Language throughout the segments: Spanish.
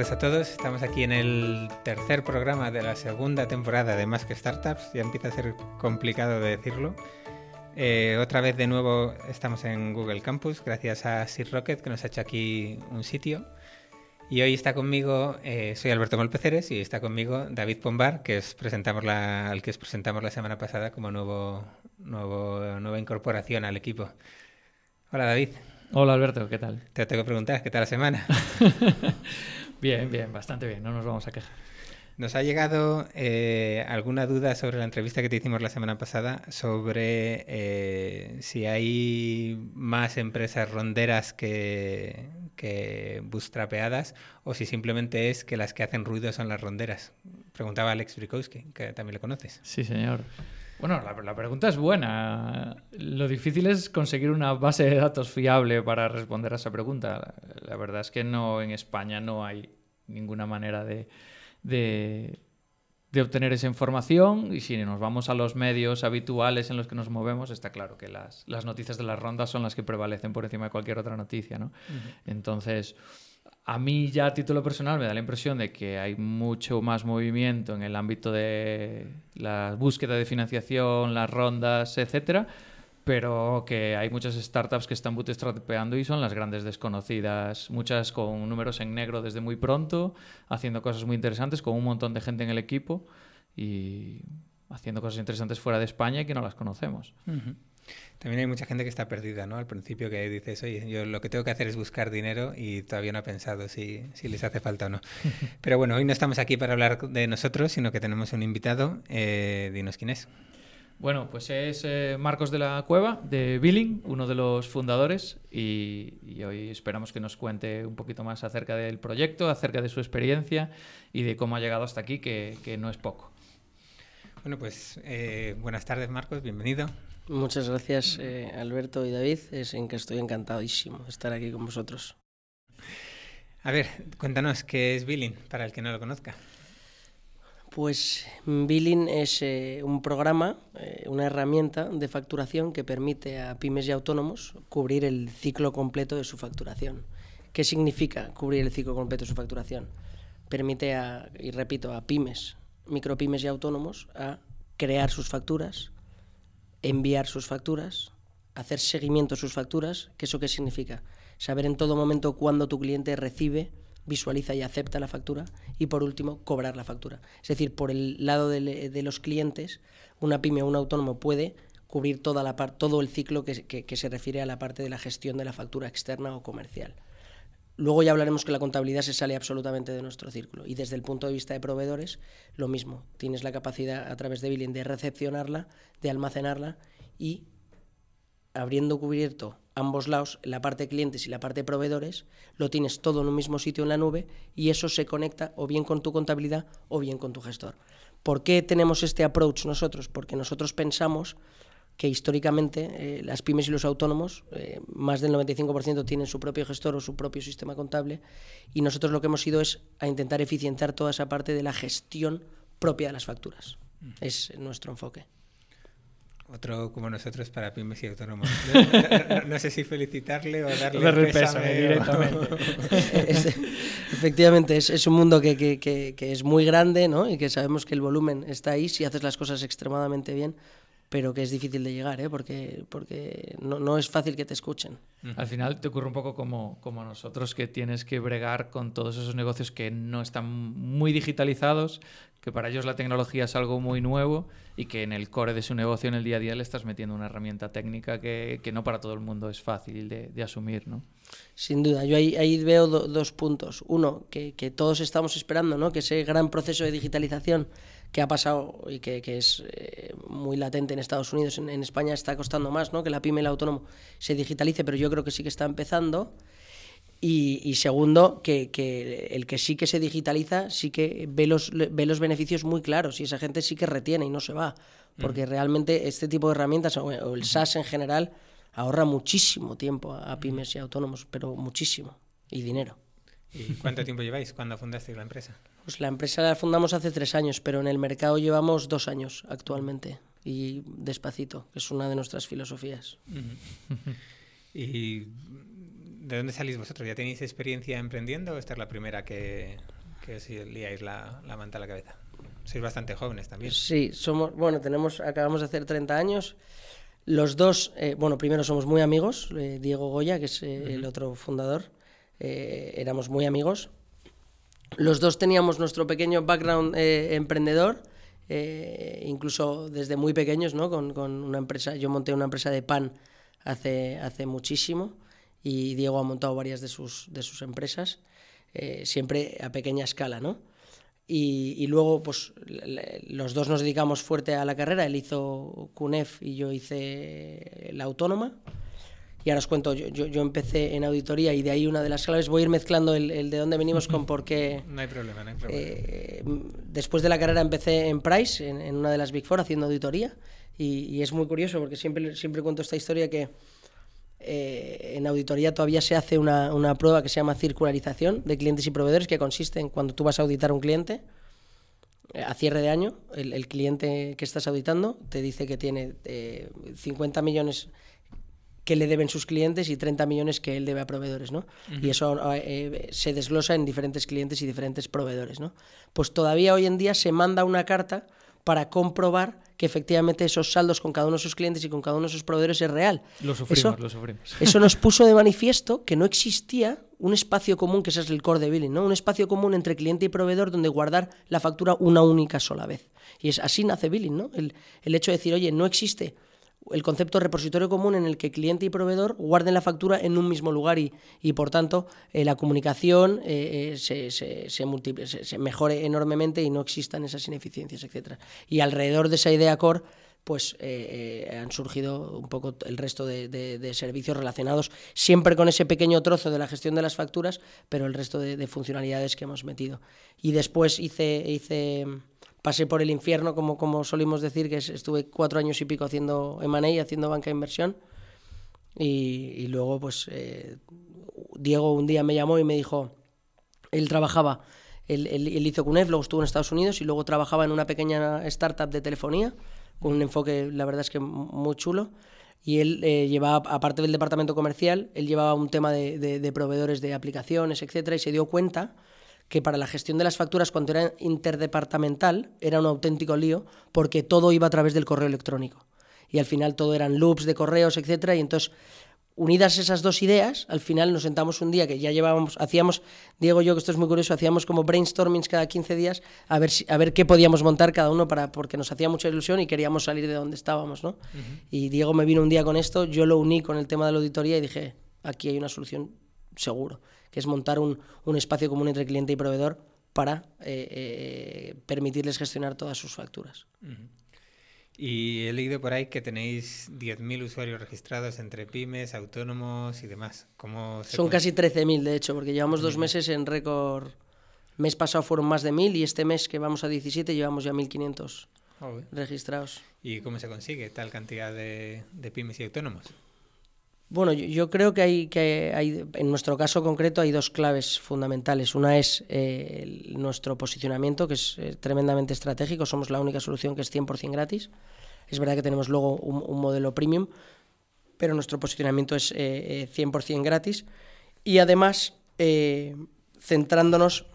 Tardes a todos. Estamos aquí en el tercer programa de la segunda temporada de Más que Startups. Ya empieza a ser complicado de decirlo. Eh, otra vez de nuevo estamos en Google Campus, gracias a Sir Rocket que nos ha hecho aquí un sitio. Y hoy está conmigo, eh, soy Alberto Molpeceres y está conmigo David Pombar, que es presentamos la, al que os presentamos la semana pasada como nuevo, nuevo, nueva incorporación al equipo. Hola David. Hola Alberto, ¿qué tal? Te tengo que preguntar, ¿qué tal la semana? bien, bien, bastante bien, no nos vamos a quejar. Nos ha llegado eh, alguna duda sobre la entrevista que te hicimos la semana pasada sobre eh, si hay más empresas ronderas que, que bootstrapeadas o si simplemente es que las que hacen ruido son las ronderas. Preguntaba Alex Brikowski, que también lo conoces. Sí, señor. Bueno, la, pregunta es buena. Lo difícil es conseguir una base de datos fiable para responder a esa pregunta. La, verdad es que no en España no hay ninguna manera de, de, obtener esa información y si nos vamos a los medios habituales en los que nos movemos, está claro que las, las noticias de las rondas son las que prevalecen por encima de cualquier otra noticia. ¿no? Entonces a mí ya a título personal me da la impresión de que hay mucho más movimiento en el ámbito de la búsqueda de financiación, las rondas, etcétera, pero que hay muchas startups que están bootstrapeando y son las grandes desconocidas, muchas con números en negro desde muy pronto, haciendo cosas muy interesantes con un montón de gente en el equipo y haciendo cosas interesantes fuera de España y que no las conocemos. También hay mucha gente que está perdida, ¿no? Al principio que dices, oye, yo lo que tengo que hacer es buscar dinero y todavía no ha pensado si, si les hace falta o no. Pero bueno, hoy no estamos aquí para hablar de nosotros, sino que tenemos un invitado. Eh, dinos quién es. Bueno, pues es eh, Marcos de la Cueva, de Billing, uno de los fundadores, y, hoy esperamos que nos cuente un poquito más acerca del proyecto, acerca de su experiencia y de cómo ha llegado hasta aquí, que, que no es poco. Bueno, pues eh, buenas tardes Marcos, bienvenido. Muchas gracias, eh, Alberto y David. Es en que estoy encantadísimo de estar aquí con vosotros. A ver, cuéntanos qué es Billing para el que no lo conozca. Pues Billing es eh, un programa, eh, una herramienta de facturación que permite a pymes y autónomos cubrir el ciclo completo de su facturación. ¿Qué significa cubrir el ciclo completo de su facturación? Permite a, y repito, a pymes, micropymes y autónomos a crear sus facturas, enviar sus facturas, hacer seguimiento a sus facturas, ¿qué eso qué significa? Saber en todo momento cuándo tu cliente recibe, visualiza y acepta la factura y por último cobrar la factura. Es decir, por el lado de, los clientes, una pyme o un autónomo puede cubrir toda la todo el ciclo que, que se refiere a la parte de la gestión de la factura externa o comercial. Luego ya hablaremos que la contabilidad se sale absolutamente de nuestro círculo. Y desde el punto de vista de proveedores, lo mismo. Tienes la capacidad a través de Billing de recepcionarla, de almacenarla y abriendo cubierto ambos lados, la parte clientes y la parte proveedores, lo tienes todo en un mismo sitio en la nube y eso se conecta o bien con tu contabilidad o bien con tu gestor. ¿Por qué tenemos este approach nosotros? Porque nosotros pensamos que históricamente eh, las pymes y los autónomos, eh, más del 95% tienen su propio gestor o su propio sistema contable, y nosotros lo que hemos ido es a intentar eficientar toda esa parte de la gestión propia de las facturas. Mm. Es nuestro enfoque. Otro como nosotros para pymes y autónomos. No, sé si felicitarle o darle, el pésame, directamente. efectivamente, es, es, un mundo que, que, que, que, es muy grande ¿no? y que sabemos que el volumen está ahí si haces las cosas extremadamente bien pero que es difícil de llegar, ¿eh? porque, porque no, no, es fácil que te escuchen. Al final te ocurre un poco como, como nosotros, que tienes que bregar con todos esos negocios que no están muy digitalizados, que para ellos la tecnología es algo muy nuevo y que en el core de su negocio, en el día a día, le estás metiendo una herramienta técnica que, que no para todo el mundo es fácil de, asumir. ¿no? Sin duda, yo ahí, veo dos puntos. Uno, que, que, todos estamos esperando, ¿no? que ese gran proceso de digitalización que ha pasado y que, que es eh, muy latente en Estados Unidos, en, España está costando más, ¿no? que la pyme el autónomo se digitalice, pero yo creo que sí que está empezando. Y, y segundo, que, que, el que sí que se digitaliza, sí que ve los, ve los beneficios muy claros y esa gente sí que retiene y no se va. Porque realmente este tipo de herramientas, o el SaaS en general, ahorra muchísimo tiempo a pymes y autónomos, pero muchísimo, y dinero. ¿Y cuánto tiempo lleváis cuando fundasteis la empresa? Pues la empresa la fundamos hace tres años, pero en el mercado llevamos dos años actualmente y despacito, que es una de nuestras filosofías. y ¿De dónde salís vosotros? ¿Ya tenéis experiencia emprendiendo o esta es la primera que, que os liáis la, la manta a la cabeza? Sois bastante jóvenes también. Sí, somos, bueno, tenemos, acabamos de hacer 30 años. Los dos, eh, bueno, primero somos muy amigos, eh, Diego Goya, que es eh, el otro fundador, éramos muy amigos. Los dos teníamos nuestro pequeño background emprendedor, incluso desde muy pequeños, ¿no? Con, con una empresa, yo monté una empresa de pan hace, hace muchísimo y Diego ha montado varias de sus, de sus empresas, eh, siempre a pequeña escala, ¿no? Y, y luego, pues, le- los dos nos dedicamos fuerte a la carrera. Él hizo CUNEF y yo hice la autónoma. Y ahora os cuento, yo, yo, yo empecé en auditoría y de ahí una de las claves, voy a ir mezclando el, el de dónde venimos con por qué... No hay problema, no hay problema. Eh, después de la carrera empecé en Price, en, en una de las Big Four, haciendo auditoría. Y, y es muy curioso porque siempre, siempre cuento esta historia que eh, en auditoría todavía se hace una, una prueba que se llama circularización de clientes y proveedores, que consiste en cuando tú vas a auditar a un cliente, eh, a cierre de año, el, el cliente que estás auditando te dice que tiene eh, 50 millones que le deben sus clientes y 30 millones que él debe a proveedores, ¿no? Y eso eh, se desglosa en diferentes clientes y diferentes proveedores, ¿no? Pues todavía hoy en día se manda una carta para comprobar que efectivamente esos saldos con cada uno de sus clientes y con cada uno de sus proveedores es real. Lo sufrimos, Eso- lo sufrimos. Eso nos puso de manifiesto que no existía un espacio común, que ese es el core de billing, ¿no? Un espacio común entre cliente y proveedor donde guardar la factura una única sola vez. Y es así nace billing, ¿no? El, el hecho de decir, oye, no existe el concepto repositorio común en el que cliente y proveedor guarden la factura en un mismo lugar y, y por tanto, eh, la comunicación eh, eh, se, se, se, mejore enormemente y no existan esas ineficiencias, etcétera. Y alrededor de esa idea core pues han surgido un poco el resto de, de- de servicios relacionados, siempre con ese pequeño trozo de la gestión de las facturas, pero el resto de, de funcionalidades que hemos metido. Y después hice, hice pasé por el infierno, como, como solimos decir, que es- estuve cuatro años y pico haciendo M&A, haciendo banca de inversión, y, y luego pues eh, Diego un día me llamó y me dijo, él trabajaba, él, él- él hizo CUNEF, luego estuvo en Estados Unidos y luego trabajaba en una pequeña startup de telefonía, con un enfoque, la verdad es que muy chulo. Y él eh, llevaba, aparte del departamento comercial, él llevaba un tema de- de proveedores de aplicaciones, etcétera, y se dio cuenta que para la gestión de las facturas, cuando era interdepartamental, era un auténtico lío, porque todo iba a través del correo electrónico. Y al final todo eran loops de correos, etcétera, y entonces unidas esas dos ideas, al final nos sentamos un día que ya llevábamos, hacíamos, Diego y yo, que esto es muy curioso, hacíamos como brainstormings cada 15 días a ver, si- a ver qué podíamos montar cada uno para, porque nos hacía mucha ilusión y queríamos salir de donde estábamos, ¿no? Y Diego me vino un día con esto, yo lo uní con el tema de la auditoría y dije, aquí hay una solución seguro, que es montar un, un espacio común entre cliente y proveedor para eh, eh, permitirles gestionar todas sus facturas. Y he leído por ahí que tenéis 10.000 usuarios registrados entre pymes, autónomos y demás. ¿Cómo se Son casi 13.000, de hecho, porque llevamos dos meses en récord. Mes pasado fueron más de 1.000 y este mes que vamos a 17 llevamos ya 1.500 Joder. registrados. ¿Y cómo se consigue tal cantidad de, de pymes y autónomos? Bueno, yo, yo creo que hay, que hay, en nuestro caso concreto, hay dos claves fundamentales. Una es eh, el- nuestro posicionamiento, que es eh, tremendamente estratégico. Somos la única solución que es 100% gratis. Es verdad que tenemos luego un, un modelo premium, pero nuestro posicionamiento es eh, eh, 100% gratis. Y además, eh, centrándonos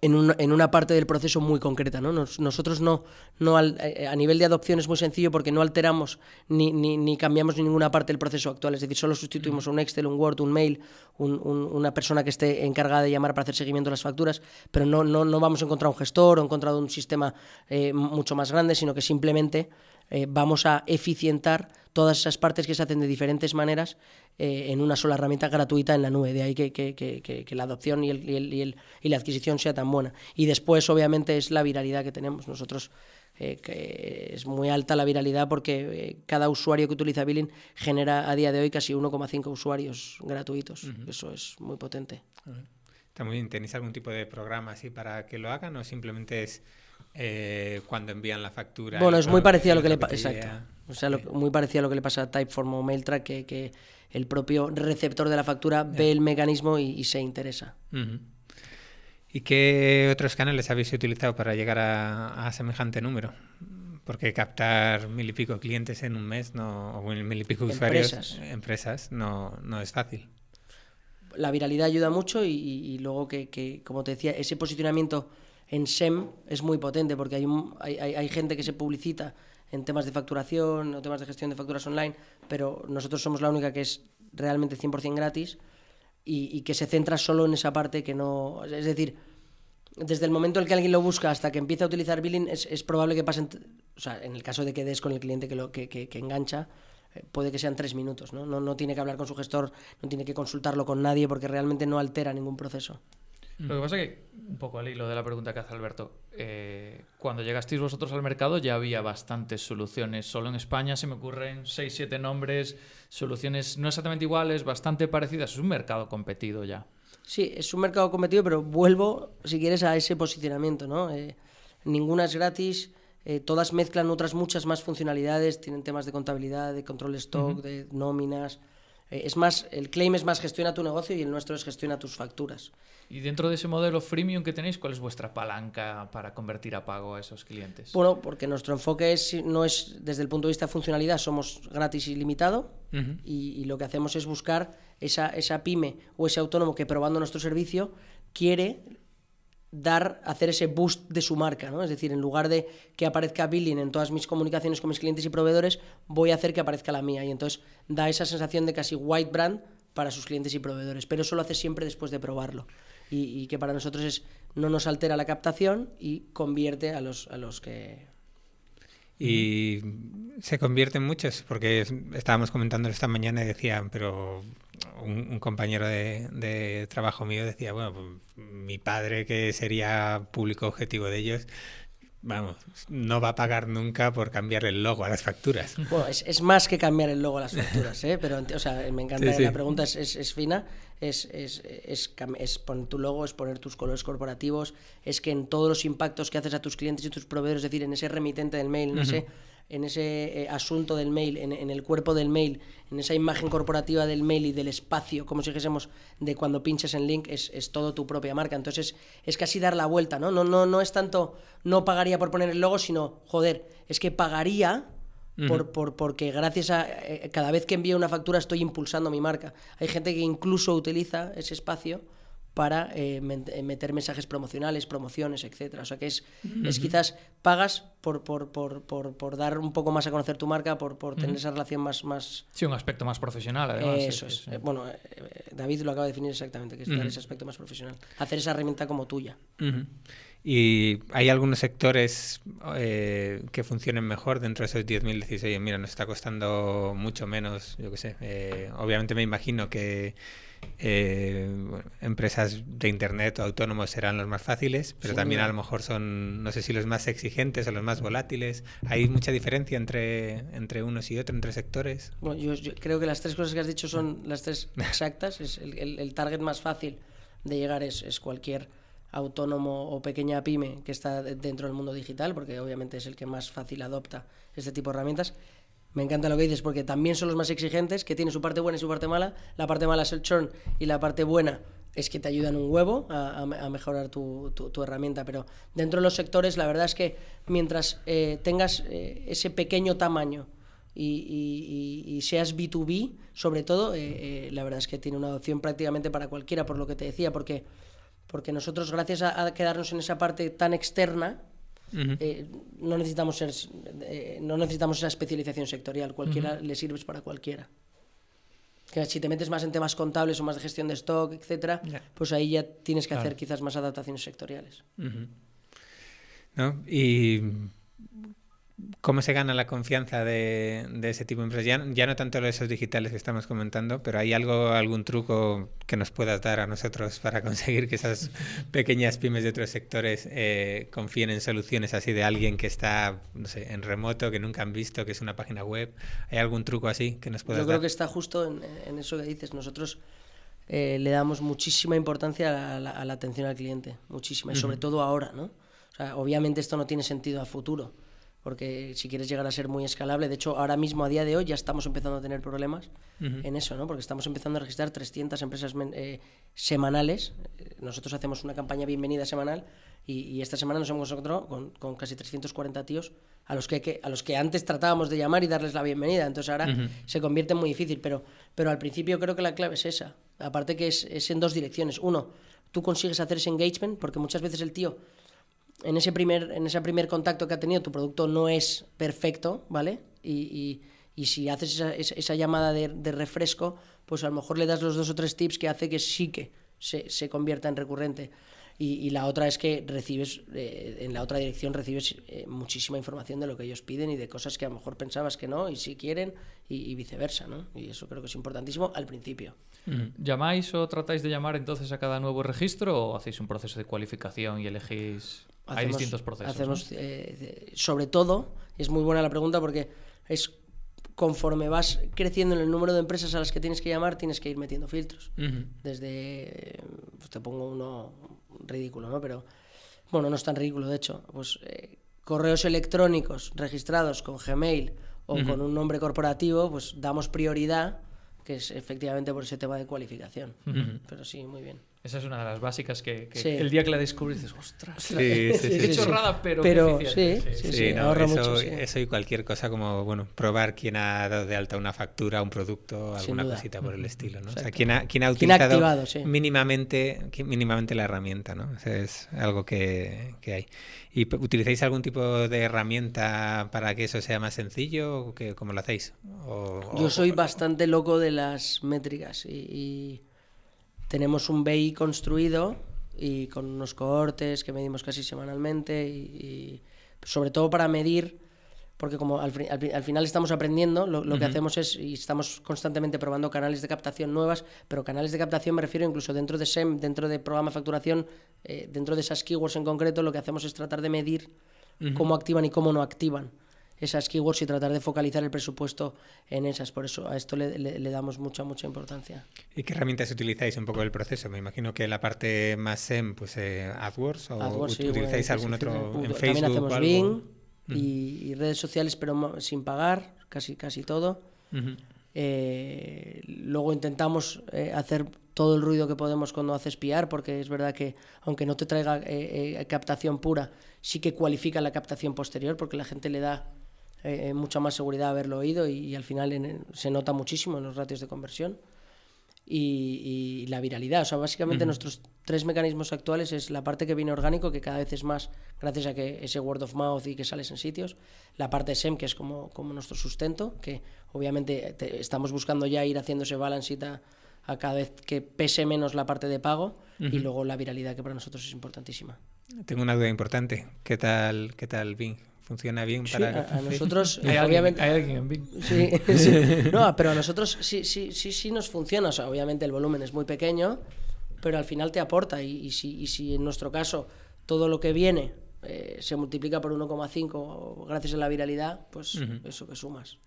en, un- en una parte del proceso muy concreta. ¿no? Nos- nosotros no, no al- eh, a nivel de adopción es muy sencillo porque no alteramos ni, ni, ni cambiamos ninguna parte del proceso actual. Es decir, solo sustituimos un Excel, un Word, un mail, un- un- una persona que esté encargada de llamar para hacer seguimiento de las facturas, pero no, no, no vamos a encontrar un gestor o encontrar un sistema eh, mucho más grande, sino que simplemente eh, vamos a eficientar todas esas partes que se hacen de diferentes maneras eh, en una sola herramienta gratuita en la nube. De ahí que, que- que- la adopción y, el- y el- y el- y la adquisición sea tan buena. Y después, obviamente, es la viralidad que tenemos. Nosotros, eh, que es muy alta la viralidad porque eh, cada usuario que utiliza Billing genera a día de hoy casi 1,5 usuarios gratuitos. Eso es muy potente. Está muy bien. ¿Tenéis algún tipo de programa así para que lo hagan o simplemente es eh, cuando envían la factura? Bueno, es muy parecido a lo que le pasa. Exacto. O sea, lo- muy parecido a lo que le pasa a Typeform o MailTrack, que, que el propio receptor de la factura ve el mecanismo y, y se interesa. ¿Y qué otros canales habéis utilizado para llegar a, a semejante número? Porque captar mil y pico clientes en un mes no, o mil y pico usuarios, Empresas. empresas, no, no es fácil. la viralidad ayuda mucho y, y- y luego que, que, como te decía, ese posicionamiento en SEM es muy potente porque hay, hay, hay- gente que se publicita en temas de facturación o temas de gestión de facturas online, pero nosotros somos la única que es realmente 100% gratis y, que se centra solo en esa parte que no... Es decir, desde el momento en que alguien lo busca hasta que empieza a utilizar billing, es, probable que pasen, o sea, en el caso de que des con el cliente que, lo, que, que- que engancha, eh, puede que sean tres minutos, ¿no? ¿no? No tiene que hablar con su gestor, no tiene que consultarlo con nadie porque realmente no altera ningún proceso. Lo que pasa es que, un poco al hilo de la pregunta que hace Alberto, eh, cuando llegasteis vosotros al mercado ya había bastantes soluciones. Solo en España se me ocurren 6-7 nombres, soluciones no exactamente iguales, bastante parecidas. Es un mercado competido ya. Sí, es un mercado competido, pero vuelvo, si quieres, a ese posicionamiento, ¿no? Eh, ninguna es gratis, eh, todas mezclan otras muchas más funcionalidades, tienen temas de contabilidad, de control de stock, de nóminas. Eh, es más, el claim es más gestiona tu negocio y el nuestro es gestiona tus facturas. Y dentro de ese modelo freemium que tenéis, ¿cuál es vuestra palanca para convertir a pago a esos clientes? Bueno, porque nuestro enfoque es, no es desde el punto de vista de funcionalidad, somos gratis y limitado y, y lo que hacemos es buscar esa, esa pyme o ese autónomo que probando nuestro servicio quiere dar, hacer ese boost de su marca, ¿no? Es decir, en lugar de que aparezca billing en todas mis comunicaciones con mis clientes y proveedores, voy a hacer que aparezca la mía y entonces da esa sensación de casi white brand para sus clientes y proveedores, pero eso lo hace siempre después de probarlo y, que para nosotros es no nos altera la captación y convierte a los, a los que Y se convierten muchos, porque es- estábamos comentando esta mañana y decían, pero un, un compañero de, de trabajo mío decía, bueno, pues, mi padre, que sería público objetivo de ellos, vamos, no va a pagar nunca por cambiar el logo a las facturas. Bueno, es, es más que cambiar el logo a las facturas, ¿eh? Pero, o sea, me encanta Sí, sí. la pregunta, es, es, es fina, es, es, es, poner tu logo, es poner tus colores corporativos, es que en todos los impactos que haces a tus clientes y tus proveedores, es decir, en ese remitente del mail, en ese, en ese eh, asunto del mail, en, en el cuerpo del mail, en esa imagen corporativa del mail y del espacio, como si dijésemos, de cuando pinches en link, es, es todo tu propia marca. Entonces, es casi dar la vuelta, ¿no? No, no, no es tanto, no pagaría por poner el logo, sino, joder, es que pagaría por, por- porque gracias a eh, cada vez que envío una factura estoy impulsando mi marca. Hay gente que incluso utiliza ese espacio para eh, eh, meter mensajes promocionales, promociones, etcétera. O sea que es, es quizás pagas por, por, por, por, por dar un poco más a conocer tu marca, por, por tener esa relación más, más Sí, un aspecto más profesional, además. eso es. Eh, Bueno, eh, David lo acaba de definir exactamente, que es dar ese aspecto más profesional. Hacer esa herramienta como tuya. Y hay algunos sectores eh, que funcionen mejor dentro de esos 10.000. Decís, oye, mira, nos está costando mucho menos, yo qué sé. eh, obviamente me imagino que eh, bueno, empresas de Internet o autónomos serán los más fáciles, pero también a lo mejor son, no sé si los más exigentes o los más volátiles. ¿Hay mucha diferencia entre, entre unos y otros, entre sectores? Bueno, yo, yo creo que las tres cosas que has dicho son las tres exactas. Es el, el- el target más fácil de llegar es, es cualquier autónomo o pequeña pyme que está de- dentro del mundo digital, porque obviamente es el que más fácil adopta este tipo de herramientas. Me encanta lo que dices, porque también son los más exigentes, que tienen su parte buena y su parte mala. La parte mala es el churn y la parte buena es que te ayudan un huevo a, a me- a mejorar tu, herramienta. Pero dentro de los sectores, la verdad es que mientras eh, tengas eh, ese pequeño tamaño y seas B2B, sobre todo, eh, eh, la verdad es que tiene una adopción prácticamente para cualquiera, por lo que te decía, porque, porque nosotros, gracias a, a quedarnos en esa parte tan externa, Eh, no necesitamos ser, eh, no necesitamos esa especialización sectorial, cualquiera le sirves para cualquiera. Que si te metes más en temas contables o más de gestión de stock, etcétera, Ya. pues ahí ya tienes que hacer quizás más adaptaciones sectoriales. Y cómo se gana la confianza de, de ese tipo de empresas. Ya, ya no tanto esos digitales que estamos comentando, pero ¿hay algo, algún truco que nos puedas dar a nosotros para conseguir que esas pequeñas pymes de otros sectores eh, confíen en soluciones así de alguien que está, no sé, en remoto, que nunca han visto, que es una página web? ¿Hay algún truco así que nos puedas Yo creo dar? que está justo en, en eso que dices. Nosotros eh, le damos muchísima importancia a la, a la atención al cliente, muchísima, y sobre todo ahora, ¿no? O sea, obviamente esto no tiene sentido a futuro, porque si quieres llegar a ser muy escalable, de hecho, ahora mismo, a día de hoy, ya estamos empezando a tener problemas en eso, ¿no? Porque estamos empezando a registrar 300 empresas eh, semanales. Eh, Nosotros hacemos una campaña bienvenida semanal y, y esta semana nos hemos encontrado con, con casi 340 tíos a los que, que- a los que antes tratábamos de llamar y darles la bienvenida. Entonces ahora se convierte en muy difícil, pero, pero al principio creo que la clave es esa. Aparte que es, es en dos direcciones. Uno, tú consigues hacer ese engagement, porque muchas veces el tío, en ese primer, en ese primer contacto que ha tenido, tu producto no es perfecto, ¿vale? Y, y, y si haces esa, esa, llamada de, de, refresco, pues a lo mejor le das los dos o tres tips que hace que sí que se, se convierta en recurrente. Y, y, la otra es que recibes, eh, en la otra dirección recibes eh, muchísima información de lo que ellos piden y de cosas que a lo mejor pensabas que no y si quieren y, y viceversa, ¿no? Y eso creo que es importantísimo al principio. ¿Llamáis o tratáis de llamar entonces a cada nuevo registro o hacéis un proceso de cualificación y elegís... Hacemos, Hay distintos procesos. Hacemos, ¿no? eh, sobre todo, es muy buena la pregunta porque es conforme vas creciendo en el número de empresas a las que tienes que llamar, tienes que ir metiendo filtros. Uh -huh. Desde, pues te pongo uno ridículo, ¿no? Pero, bueno, no es tan ridículo, de hecho. Pues eh, correos electrónicos registrados con Gmail o uh -huh. con un nombre corporativo, pues damos prioridad, que es efectivamente por ese tema de cualificación. Uh -huh. Pero sí, muy bien. Esa es una de las básicas que, que sí. el día que la descubres dices, ostras, sí, sí, sí, qué chorrada, pero, pero qué sí, sí, sí, no, ahorra eso, mucho. Sí. Eso y cualquier cosa como, bueno, probar quién ha dado de alta una factura, un producto, alguna cosita por el estilo, ¿no? O sea, quién ha, quién ha utilizado ¿Quién ha activado, sí. mínimamente, mínimamente la herramienta, ¿no? Eso es algo que, que hay. ¿Y utilizáis algún tipo de herramienta para que eso sea más sencillo? ¿O que, ¿Cómo lo hacéis? O, Yo soy o... bastante loco de las métricas y... y tenemos un BI construido y con unos cohortes que medimos casi semanalmente y, y sobre todo para medir porque como al, al, al final estamos aprendiendo, lo, lo uh -huh. que hacemos es, y estamos constantemente probando canales de captación nuevas, pero canales de captación me refiero incluso dentro de SEM, dentro de programa de facturación, eh, dentro de esas keywords en concreto, lo que hacemos es tratar de medir uh -huh. cómo activan y cómo no activan esas keywords y tratar de focalizar el presupuesto en esas. Por eso a esto le, le, le, damos mucha, mucha importancia. ¿Y qué herramientas utilizáis un poco el proceso? Me imagino que la parte más SEM, pues eh, AdWords, o AdWords, sí, utilizáis bueno, algún otro en También Facebook hacemos o algo? Bing y, y, redes sociales, pero sin pagar, casi, casi todo. Uh -huh. eh, luego intentamos eh, hacer todo el ruido que podemos cuando haces PR, porque es verdad que aunque no te traiga captación pura, sí que cualifica la captación posterior, porque la gente le da eh, mucha más seguridad haberlo oído y, y al final en, se nota muchísimo en los ratios de conversión. Y, y, la viralidad. O sea, básicamente uh -huh. nuestros tres mecanismos actuales es la parte que viene orgánico, que cada vez es más gracias a que ese word of mouth y que sales en sitios. La parte SEM, que es como, como nuestro sustento, que obviamente te, estamos buscando ya ir haciendo ese balance a, a, cada vez que pese menos la parte de pago. Uh -huh. Y luego la viralidad, que para nosotros es importantísima. Tengo una duda importante. ¿Qué tal, qué tal Bing? Funciona bien para a, a, nosotros ¿Hay, obviamente alguien, hay alguien en Bing. Sí, sí, no pero a nosotros sí sí sí sí nos funciona. O sea obviamente el volumen es muy pequeño pero al final te aporta. Y, y si y si en nuestro caso todo lo que viene eh, se multiplica por 1,5 gracias a la viralidad pues uh -huh. eso que sumas.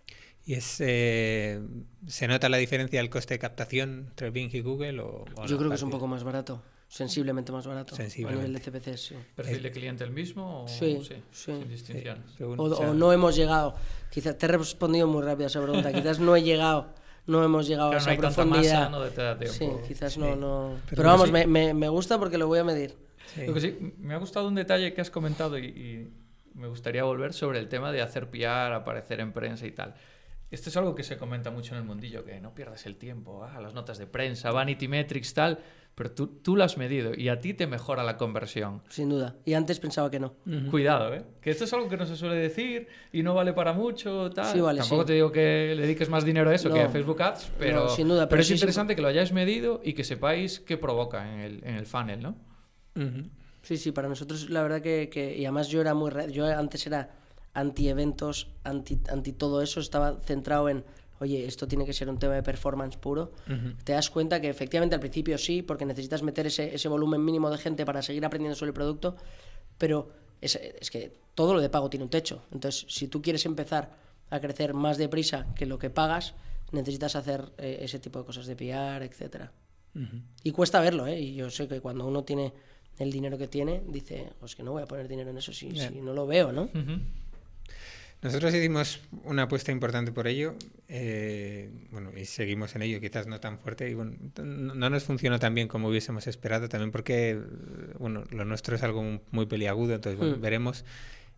¿Y es, eh, se nota la diferencia del coste de captación entre Bing y Google? O, o Yo creo que es un poco más barato sensiblemente más barato sensiblemente. a nivel de CPC, sí. ¿Perfil de cliente el mismo? O, sí, sí, sí. Sin distinciones. Sí. O, o, no hemos llegado. Quizás te he respondido muy rápido a esa pregunta. Quizás no he llegado. No hemos llegado claro, a esa no profundidad. Masa, no te da tiempo. Sí, quizás no. no... Pero, Pero vamos, sí. me, me, me, gusta porque lo voy a medir. Lo que sí, me ha gustado un detalle que has comentado y, y me gustaría volver sobre el tema de hacer PR, aparecer en prensa y tal. Esto es algo que se comenta mucho en el mundillo, que no pierdas el tiempo, ah, las notas de prensa, Vanity Metrics, tal, pero tú, tú lo has medido y a ti te mejora la conversión. Sin duda. Y antes pensaba que no. Uh -huh. Cuidado, ¿eh? Que esto es algo que no se suele decir y no vale para mucho, tal. Sí, vale, Tampoco sí. te digo que le dediques más dinero a eso no. que a Facebook Ads, pero, no, sin duda, pero, pero es sí, interesante sí. que lo hayáis medido y que sepáis qué provoca en el, en el funnel, ¿no? Uh -huh. Sí, sí, para nosotros la verdad que, que, Y además yo era muy... Yo antes era anti-eventos, anti, anti todo eso, estaba centrado en oye, esto tiene que ser un tema de performance puro, uh -huh. te das cuenta que efectivamente al principio sí, porque necesitas meter ese, ese volumen mínimo de gente para seguir aprendiendo sobre el producto, pero es, es, que todo lo de pago tiene un techo. Entonces, si tú quieres empezar a crecer más deprisa que lo que pagas, necesitas hacer eh, ese tipo de cosas de PR, etc. Uh -huh. Y cuesta verlo, ¿eh? Y yo sé que cuando uno tiene el dinero que tiene, dice, pues que no voy a poner dinero en eso si, yeah. si no lo veo, ¿no? Uh -huh. Nosotros hicimos una apuesta importante por ello, eh, bueno, y seguimos en ello, quizás no tan fuerte, y bueno, no nos funcionó tan bien como hubiésemos esperado, también porque, bueno, lo nuestro es algo muy peliagudo, entonces, bueno, mm. veremos.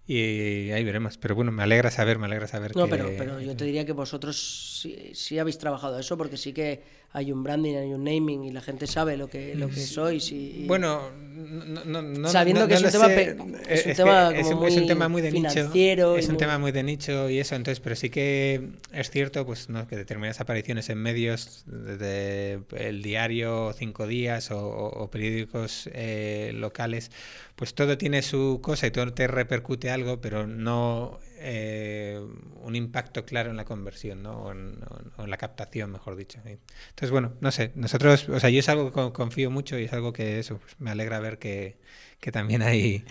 y ahí veremos. Pero bueno, me alegra saber, me alegra saber No, que... pero, pero yo te diría que vosotros sí, sí habéis trabajado eso, porque sí que hay un branding, hay un naming y la gente sabe lo que, lo que sois. Y, y- Bueno, no, no, no- Sabiendo no- que es un tema pe- es un tema es como un- es un muy tema muy de nicho. financiero y Es un muy- tema muy de nicho y eso, entonces, pero sí que es cierto pues no que determinadas apariciones en medios de el diario Cinco Días o, o- o periódicos eh, locales, pues todo tiene su cosa y todo te repercute algo, pero no eh, un impacto claro en la conversión, ¿no? O en, la captación, mejor dicho. Entonces, bueno, no sé, nosotros, o sea, yo es algo que co- confío mucho y es algo que eso, pues, me alegra ver que, que también ahí,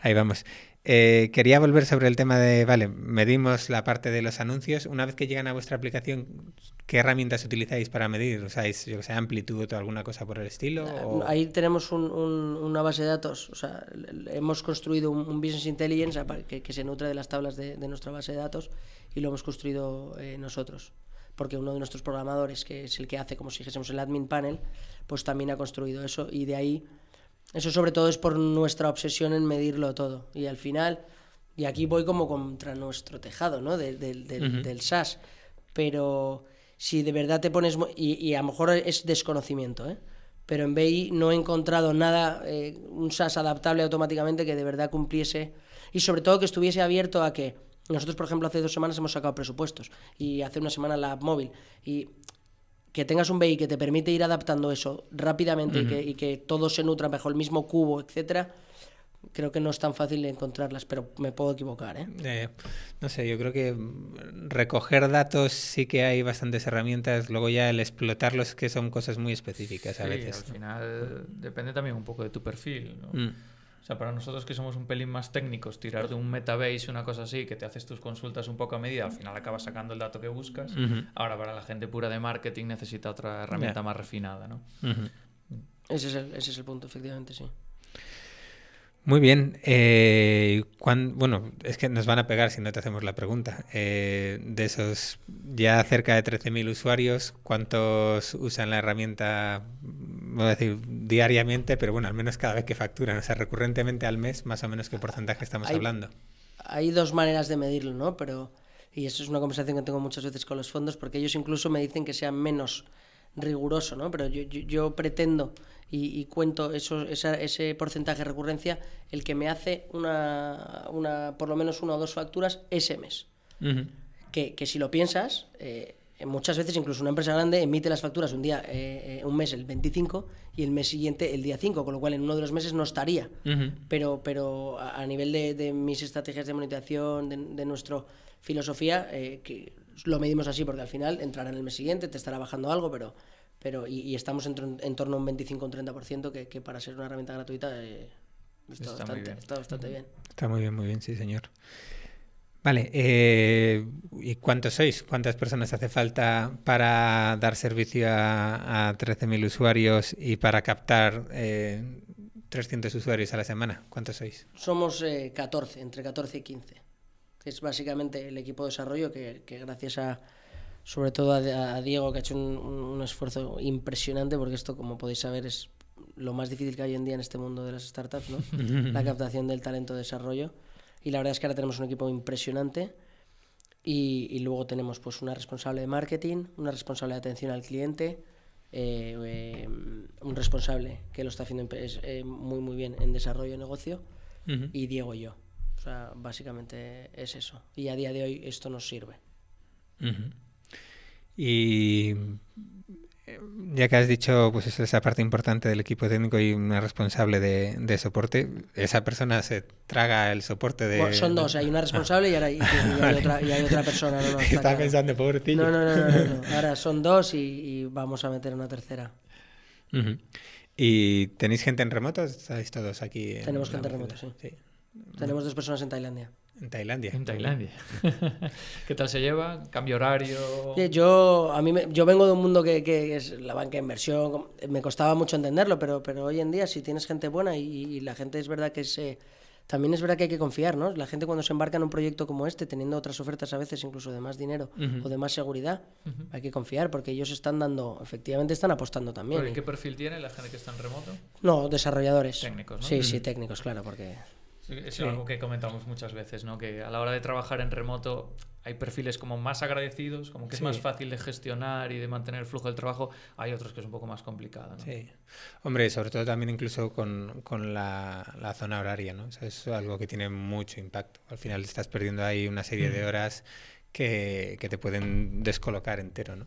ahí vamos. Eh, quería volver sobre el tema de, vale, medimos la parte de los anuncios. Una vez que llegan a vuestra aplicación, ¿qué herramientas utilizáis para medir? ¿Usáis, yo que sé, amplitud o alguna cosa por el estilo? o- Ahí tenemos un- un- una base de datos, o sea, hemos construido un, un business intelligence que, que se nutre de las tablas de, de nuestra base de datos y lo hemos construido eh, nosotros. Porque uno de nuestros programadores, que es el que hace como si dijésemos el admin panel, pues también ha construido eso y de ahí, eso sobre todo es por nuestra obsesión en medirlo todo. Y al final, y aquí voy como contra nuestro tejado, ¿no? De- del- del- del SaaS. Pero si de verdad te pones... Y, y a lo mejor es desconocimiento, ¿eh? Pero en BI no he encontrado nada, eh, un SaaS adaptable automáticamente que de verdad cumpliese y sobre todo que estuviese abierto a que nosotros, por ejemplo, hace dos semanas hemos sacado presupuestos y hace una semana la app móvil y que tengas un BI que te permite ir adaptando eso rápidamente y, que, y que todo se nutra bajo el mismo cubo, etcétera, creo que no es tan fácil encontrarlas, pero me puedo equivocar, ¿eh? Eh, no sé, yo creo que mm, recoger datos sí que hay bastantes herramientas, luego ya el explotarlos que son cosas muy específicas a Sí, veces. al final depende también un poco de tu perfil. ¿no? Mm. O sea, para nosotros que somos un pelín más técnicos, tirar de un metabase, una cosa así, que te haces tus consultas un poco a medida, al final acabas sacando el dato que buscas. Ahora, para la gente pura de marketing necesita otra herramienta más refinada, ¿no? Ujú. Ese es el, ese es el punto, efectivamente, sí. Muy bien. eh, cuán- bueno, es que nos van a pegar si no te hacemos la pregunta. Eh, de esos ya cerca de 13.000 usuarios, ¿cuántos usan la herramienta, voy a decir, diariamente, pero bueno, al menos cada vez que facturan? O sea, recurrentemente al mes, más o menos qué porcentaje estamos Hay- hablando. hay dos maneras de medirlo, ¿no? Pero, y eso es una conversación que tengo muchas veces con los fondos, porque ellos incluso me dicen que sea menos riguroso, ¿no? Pero yo, yo, yo pretendo y, y cuento eso, esa- ese porcentaje de recurrencia, el que me hace una, una, por lo menos una o dos facturas ese mes. Que, que si lo piensas, eh, muchas veces incluso una empresa grande emite las facturas un día, eh, eh, un mes el 25 y el mes siguiente el día 5, con lo cual en uno de los meses no estaría pero, pero a a nivel de, de mis estrategias de monetización, de, de nuestra filosofía, eh, que lo medimos así porque al final entrará en el mes siguiente, te estará bajando algo, pero, pero y, y estamos en, torno a un 25 o un 30% que, que para ser una herramienta gratuita eh, está, Está muy bastante, bien. está bastante bien. Está muy bien, muy bien, sí, señor. Vale, eh, ¿y cuántos sois? ¿Cuántas personas hace falta para dar servicio a, a 13.000 usuarios y para captar eh, 300 usuarios a la semana? ¿Cuántos sois? Somos eh, 14, entre 14 y 15, que es básicamente el equipo de desarrollo que, que gracias a, sobre todo a, a Diego, que ha hecho un, esfuerzo impresionante, porque esto, como podéis saber, es lo más difícil que hay hoy en día en este mundo de las startups, ¿no? la captación del talento de desarrollo. Y la verdad es que ahora tenemos un equipo impresionante. Y, y luego tenemos pues una responsable de marketing, una responsable de atención al cliente, eh, eh, un responsable que lo está haciendo es, eh, muy muy bien en desarrollo de negocio y Diego y yo. O sea, básicamente es eso. Y a día de hoy esto nos sirve. Y eh, ya que has dicho pues eso, esa parte importante del equipo técnico y una responsable de, de soporte, esa persona se traga el soporte de... Bueno, son dos, hay una responsable y ahora hay, y hay otra, y hay otra persona. No, no, está Estaba pensando, pobrecillo. no, no, no, no. Ahora son dos y, vamos a meter una tercera. ¿Y tenéis gente en remoto? ¿Estáis todos aquí? en Tenemos gente en remoto, sí. Tenemos dos personas en Tailandia. En Tailandia. En Tailandia. ¿Qué tal se lleva? ¿Cambio horario? Yo, a mí me- yo vengo de un mundo que, que es la banca de inversión, me costaba mucho entenderlo, pero, pero hoy en día si tienes gente buena y, y la gente es verdad que se... También es verdad que hay que confiar, ¿no? La gente cuando se embarca en un proyecto como este, teniendo otras ofertas a veces incluso de más dinero o de más seguridad, hay que confiar porque ellos están dando, efectivamente están apostando también. Y- ¿Qué perfil tiene la gente que está en remoto? No, desarrolladores. Técnicos, ¿no? Sí, sí, técnicos, claro, porque es algo que comentamos muchas veces, ¿no? Que a la hora de trabajar en remoto hay perfiles como más agradecidos, como que es más fácil de gestionar y de mantener el flujo del trabajo. Hay otros que es un poco más complicado, ¿no? Sí. Hombre, sobre todo también incluso con, con la, la, zona horaria, ¿no? es algo que tiene mucho impacto. Al final estás perdiendo ahí una serie de horas que, que te pueden descolocar entero, ¿no?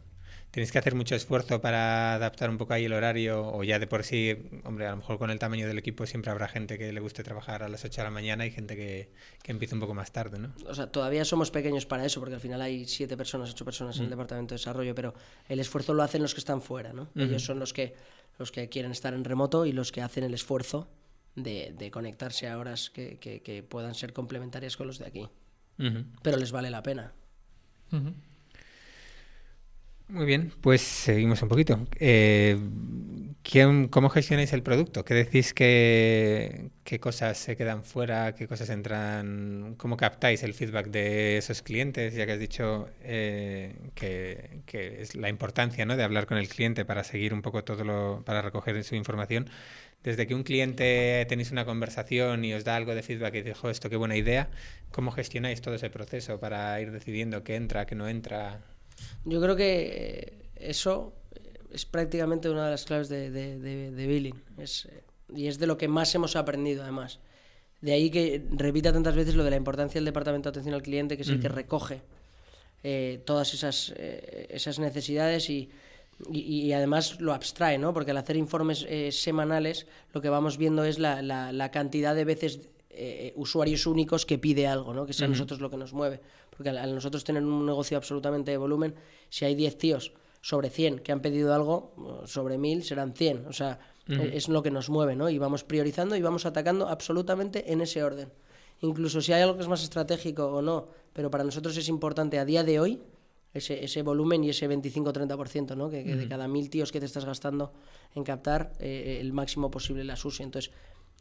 ¿Tienes que hacer mucho esfuerzo para adaptar un poco ahí el horario? O ya de por sí, hombre, a lo mejor con el tamaño del equipo siempre habrá gente que le guste trabajar a las 8 de la mañana y gente que, que empiece un poco más tarde, ¿no? O sea, todavía somos pequeños para eso, porque al final hay 7 personas, 8 personas en el mm. departamento de desarrollo, pero el esfuerzo lo hacen los que están fuera, ¿no? Ellos son los que, los que quieren estar en remoto y los que hacen el esfuerzo de, de conectarse a horas que, que, que, puedan ser complementarias con los de aquí. Pero les vale la pena. Muy bien, pues seguimos un poquito. Eh, ¿Cómo gestionáis el producto? ¿Qué decís que qué cosas se quedan fuera, qué cosas entran? ¿Cómo captáis el feedback de esos clientes? Ya que has dicho eh, que, es la importancia ¿no? de hablar con el cliente para seguir un poco todo lo, para recoger su información. Desde que un cliente tenéis una conversación y os da algo de feedback y dijo esto qué buena idea, ¿cómo gestionáis todo ese proceso para ir decidiendo qué entra, qué no entra? Yo creo que eso es prácticamente una de las claves de, de, Billing. Es, y es de lo que más hemos aprendido, además. De ahí que repita tantas veces lo de la importancia del departamento de atención al cliente, que es el que recoge eh, todas esas, eh, esas necesidades y, y, además lo abstrae, ¿no? Porque al hacer informes eh, semanales, lo que vamos viendo es la, la, la cantidad de veces usuarios únicos que pide algo, ¿no? Que es a nosotros lo que nos mueve. Porque al, nosotros tener un negocio absolutamente de volumen, si hay 10 tíos sobre 100 que han pedido algo, sobre 1000 serán 100. O sea, es lo que nos mueve, ¿no? Y vamos priorizando y vamos atacando absolutamente en ese orden. Incluso si hay algo que es más estratégico o no, pero para nosotros es importante a día de hoy ese, ese volumen y ese 25-30%, ¿no? Que, de cada mil tíos que te estás gastando en captar, eh, el máximo posible las use. Entonces,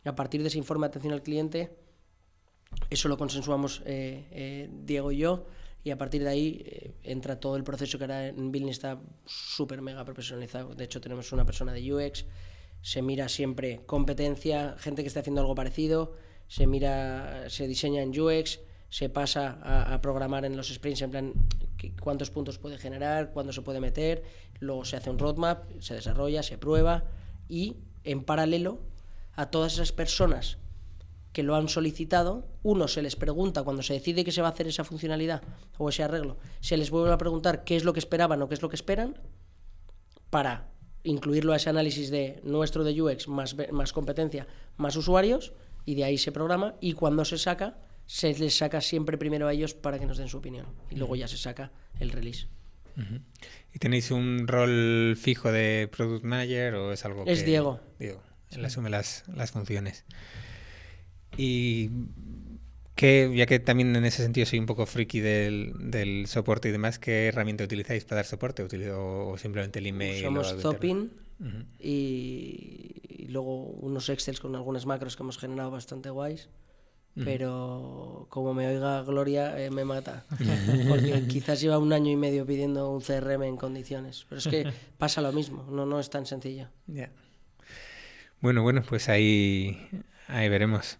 a partir de ese informe de atención al cliente, eso lo consensuamos eh, eh, Diego y yo y a partir de ahí eh, entra todo el proceso que ahora en Billing está súper mega profesionalizado. De hecho, tenemos una persona de UX, se mira siempre competencia, gente que está haciendo algo parecido, se mira, se diseña en UX, se pasa a, programar en los sprints en plan cuántos puntos puede generar, cuándo se puede meter, luego se hace un roadmap, se desarrolla, se prueba y en paralelo a todas esas personas que lo han solicitado, uno se les pregunta cuando se decide que se va a hacer esa funcionalidad o ese arreglo, se les vuelve a preguntar qué es lo que esperaban o qué es lo que esperan para incluirlo a ese análisis de nuestro de UX más, más competencia, más usuarios y de ahí se programa y cuando se saca se les saca siempre primero a ellos para que nos den su opinión y luego ya se saca el release. ¿Y tenéis un rol fijo de product manager o es algo es que... Diego. Diego, él asume las, las funciones. Y que, ya que también en ese sentido soy un poco friki del, del soporte y demás, ¿qué herramienta utilizáis para dar soporte? ¿O simplemente el email? Somos Zopin y, luego unos Excels con algunas macros que hemos generado bastante guays. Pero como me oiga Gloria, eh, me mata. Porque quizás lleva un año y medio pidiendo un CRM en condiciones. Pero es que pasa lo mismo, no, no es tan sencillo. Bueno, bueno, pues ahí, ahí veremos.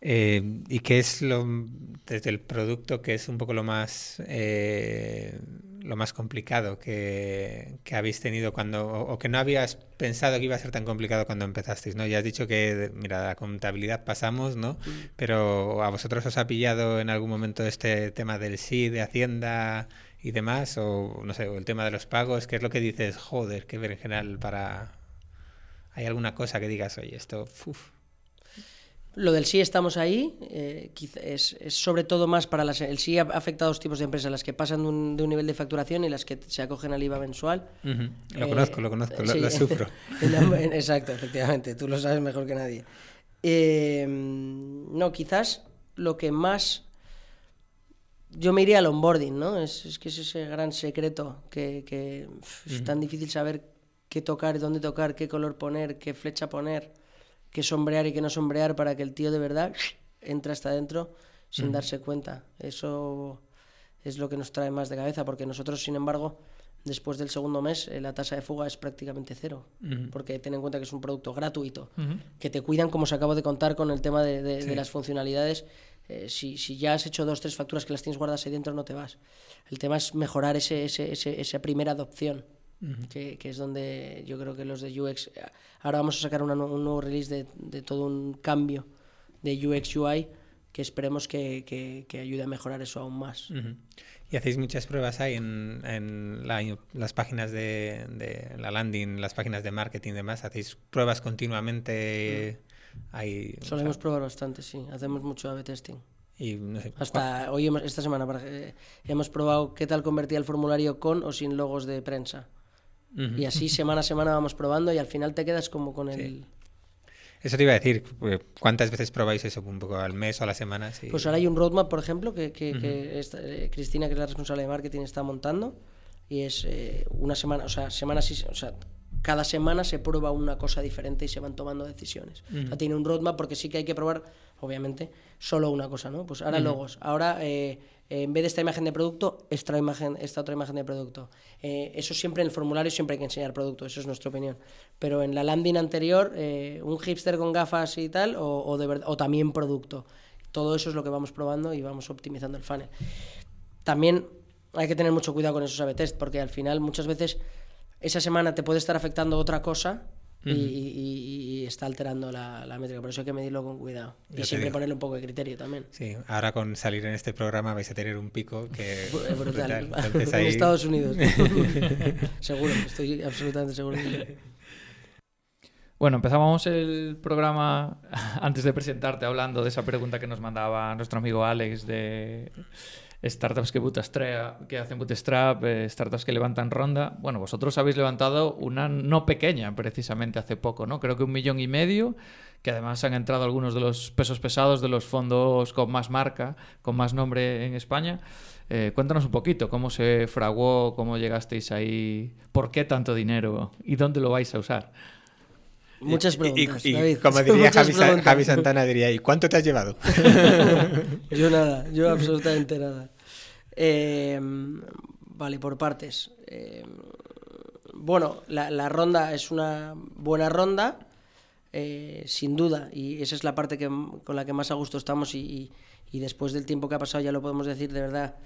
Eh, ¿Y qué es lo, desde el producto, que es un poco lo más, eh, lo más complicado que, que, habéis tenido cuando, o, que no habías pensado que iba a ser tan complicado cuando empezasteis? ¿no? Ya has dicho que, mira, la contabilidad pasamos, ¿no? Pero ¿a vosotros os ha pillado en algún momento este tema del sí, de Hacienda y demás? O, no sé, el tema de los pagos, ¿qué es lo que dices? Joder, qué ver en general para... ¿Hay alguna cosa que digas, oye, esto... Uf, lo del sí estamos ahí, eh, es, sobre todo más para las... El sí afecta a dos tipos de empresas, las que pasan de un, nivel de facturación y las que se acogen al IVA mensual. Lo eh, conozco, lo conozco, lo, sufro. Exacto, efectivamente, tú lo sabes mejor que nadie. Em, no, quizás lo que más... Yo me iría al onboarding, ¿no? Es, que es ese gran secreto que, es tan difícil saber qué tocar, dónde tocar, qué color poner, qué flecha poner qué sombrear y qué no sombrear para que el tío de verdad entre hasta adentro sin darse cuenta. Eso es lo que nos trae más de cabeza, porque nosotros, sin embargo, después del segundo mes eh, la tasa de fuga es prácticamente cero, porque ten en cuenta que es un producto gratuito, que te cuidan, como os acabo de contar con el tema de, de, las funcionalidades. Eh, si, si, ya has hecho dos, tres facturas que las tienes guardadas ahí dentro, no te vas. El tema es mejorar ese, ese, ese esa primera adopción, que, que, es donde yo creo que los de UX... Ahora vamos a sacar una, un nuevo release de, de todo un cambio de UX UI que esperemos que, que, que, ayude a mejorar eso aún más. ¿Y hacéis muchas pruebas ahí en, en las páginas de, de, la landing, las páginas de marketing y demás? ¿Hacéis pruebas continuamente? Ahí, Solemos probar bastante, sí. Hacemos mucho A-B testing. Y, no sé, Hasta hoy, esta semana, hemos probado qué tal convertía el formulario con o sin logos de prensa. Y así semana a semana vamos probando y al final te quedas como con el... Eso te iba a decir, pues, ¿cuántas veces probáis eso? ¿Un poco al mes o a la semana? Pues ahora hay un roadmap, por ejemplo, que, que, que eh, Cristina, que es la responsable de marketing, está montando. Y es eh, una semana, o sea, semana sí, o sea, cada semana se prueba una cosa diferente y se van tomando decisiones. o sea, tiene un roadmap porque sí que hay que probar, obviamente, solo una cosa, ¿no? Pues ahora logos, ahora eh, en vez de esta imagen de producto, esta, imagen, esta otra imagen de producto. Eh, eso siempre en el formulario siempre hay que enseñar producto, eso es nuestra opinión. Pero en la landing anterior, eh, un hipster con gafas y tal, o, o, o también producto. Todo eso es lo que vamos probando y vamos optimizando el funnel. También hay que tener mucho cuidado con esos A-B porque al final muchas veces esa semana te puede estar afectando otra cosa y, está alterando la, métrica. Por eso hay que medirlo con cuidado. y siempre ponerle un poco de criterio también. Sí, ahora con salir en este programa vais a tener un pico que. Brutal. En Estados Unidos. seguro, estoy absolutamente seguro. Bueno, empezábamos el programa antes de presentarte hablando de esa pregunta que nos mandaba nuestro amigo Alex de startups que, que hacen bootstrap, eh, startups que levantan ronda. Bueno, vosotros habéis levantado una no pequeña precisamente hace poco, ¿no? Creo que un millón y medio, que además han entrado algunos de los pesos pesados de los fondos con más marca, con más nombre en España. Eh, cuéntanos un poquito cómo se fraguó, cómo llegasteis ahí, por qué tanto dinero y dónde lo vais a usar. Muchas preguntas. Y, David, como diría Javi, Javi, Santana, diría, ¿y cuánto te has llevado? yo nada, yo absolutamente nada. Eh, vale, por partes. Eh, bueno, la, la, ronda es una buena ronda, eh, sin duda, y esa es la parte que, con la que más a gusto estamos y, y, y después del tiempo que ha pasado ya lo podemos decir de verdad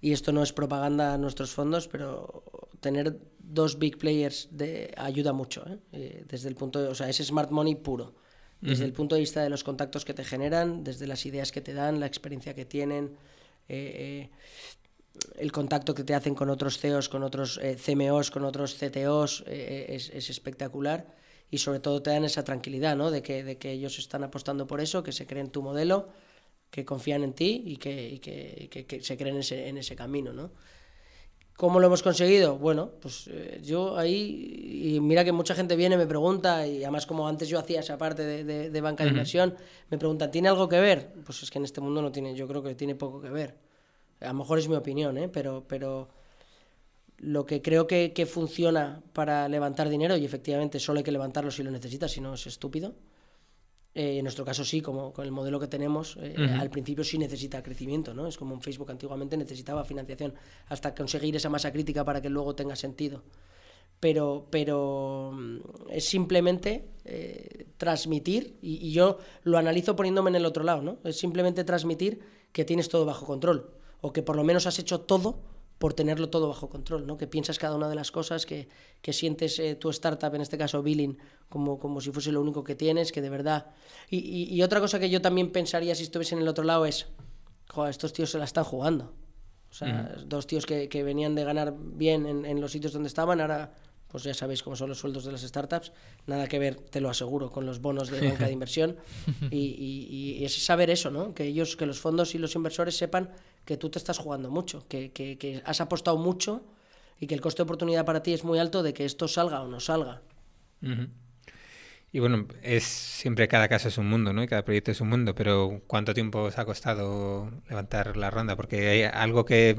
y esto no es propaganda a nuestros fondos, pero tener dos big players de, ayuda mucho, ¿eh? Eh, desde el punto de, o sea, es smart money puro, desde el punto de vista de los contactos que te generan, desde las ideas que te dan, la experiencia que tienen, eh, el contacto que te hacen con otros CEOs, con otros CMOs, con otros CTOs, es, es, espectacular y sobre todo te dan esa tranquilidad, ¿no? De que, de que ellos están apostando por eso, que se creen tu modelo que confían en ti y que, que, que, se creen en ese, en ese camino, ¿no? ¿Cómo lo hemos conseguido? Bueno, pues eh, yo ahí, y mira que mucha gente viene, me pregunta, y además como antes yo hacía esa parte de, de, banca de inversión, me preguntan, ¿tiene algo que ver? Pues es que en este mundo no tiene, yo creo que tiene poco que ver. A lo mejor es mi opinión, ¿eh? pero, pero lo que creo que, que funciona para levantar dinero, y efectivamente solo hay que levantarlo si lo necesitas, si no es estúpido, eh, en nuestro caso sí, como con el modelo que tenemos, eh, al principio sí necesita crecimiento, ¿no? Es como un Facebook antiguamente necesitaba financiación hasta conseguir esa masa crítica para que luego tenga sentido. Pero, pero mm, es simplemente eh, transmitir, y, y, yo lo analizo poniéndome en el otro lado, ¿no? Es simplemente transmitir que tienes todo bajo control, o que por lo menos has hecho todo por tenerlo todo bajo control, ¿no? que piensas cada una de las cosas, que, que sientes eh, tu startup, en este caso Billing, como, como si fuese lo único que tienes, que de verdad... Y, y, y, otra cosa que yo también pensaría si estuviese en el otro lado es, joder, estos tíos se la están jugando. O sea, uh -huh. dos tíos que, que, venían de ganar bien en, en, los sitios donde estaban, ahora pues ya sabéis cómo son los sueldos de las startups, nada que ver, te lo aseguro, con los bonos de banca de inversión. Y, y, y, es saber eso, ¿no? Que ellos, que los fondos y los inversores sepan que tú te estás jugando mucho, que, que, que has apostado mucho y que el coste de oportunidad para ti es muy alto de que esto salga o no salga. Uh -huh. Y bueno, es siempre cada caso es un mundo, ¿no? Y cada proyecto es un mundo, pero ¿cuánto tiempo os ha costado levantar la ronda? Porque hay algo que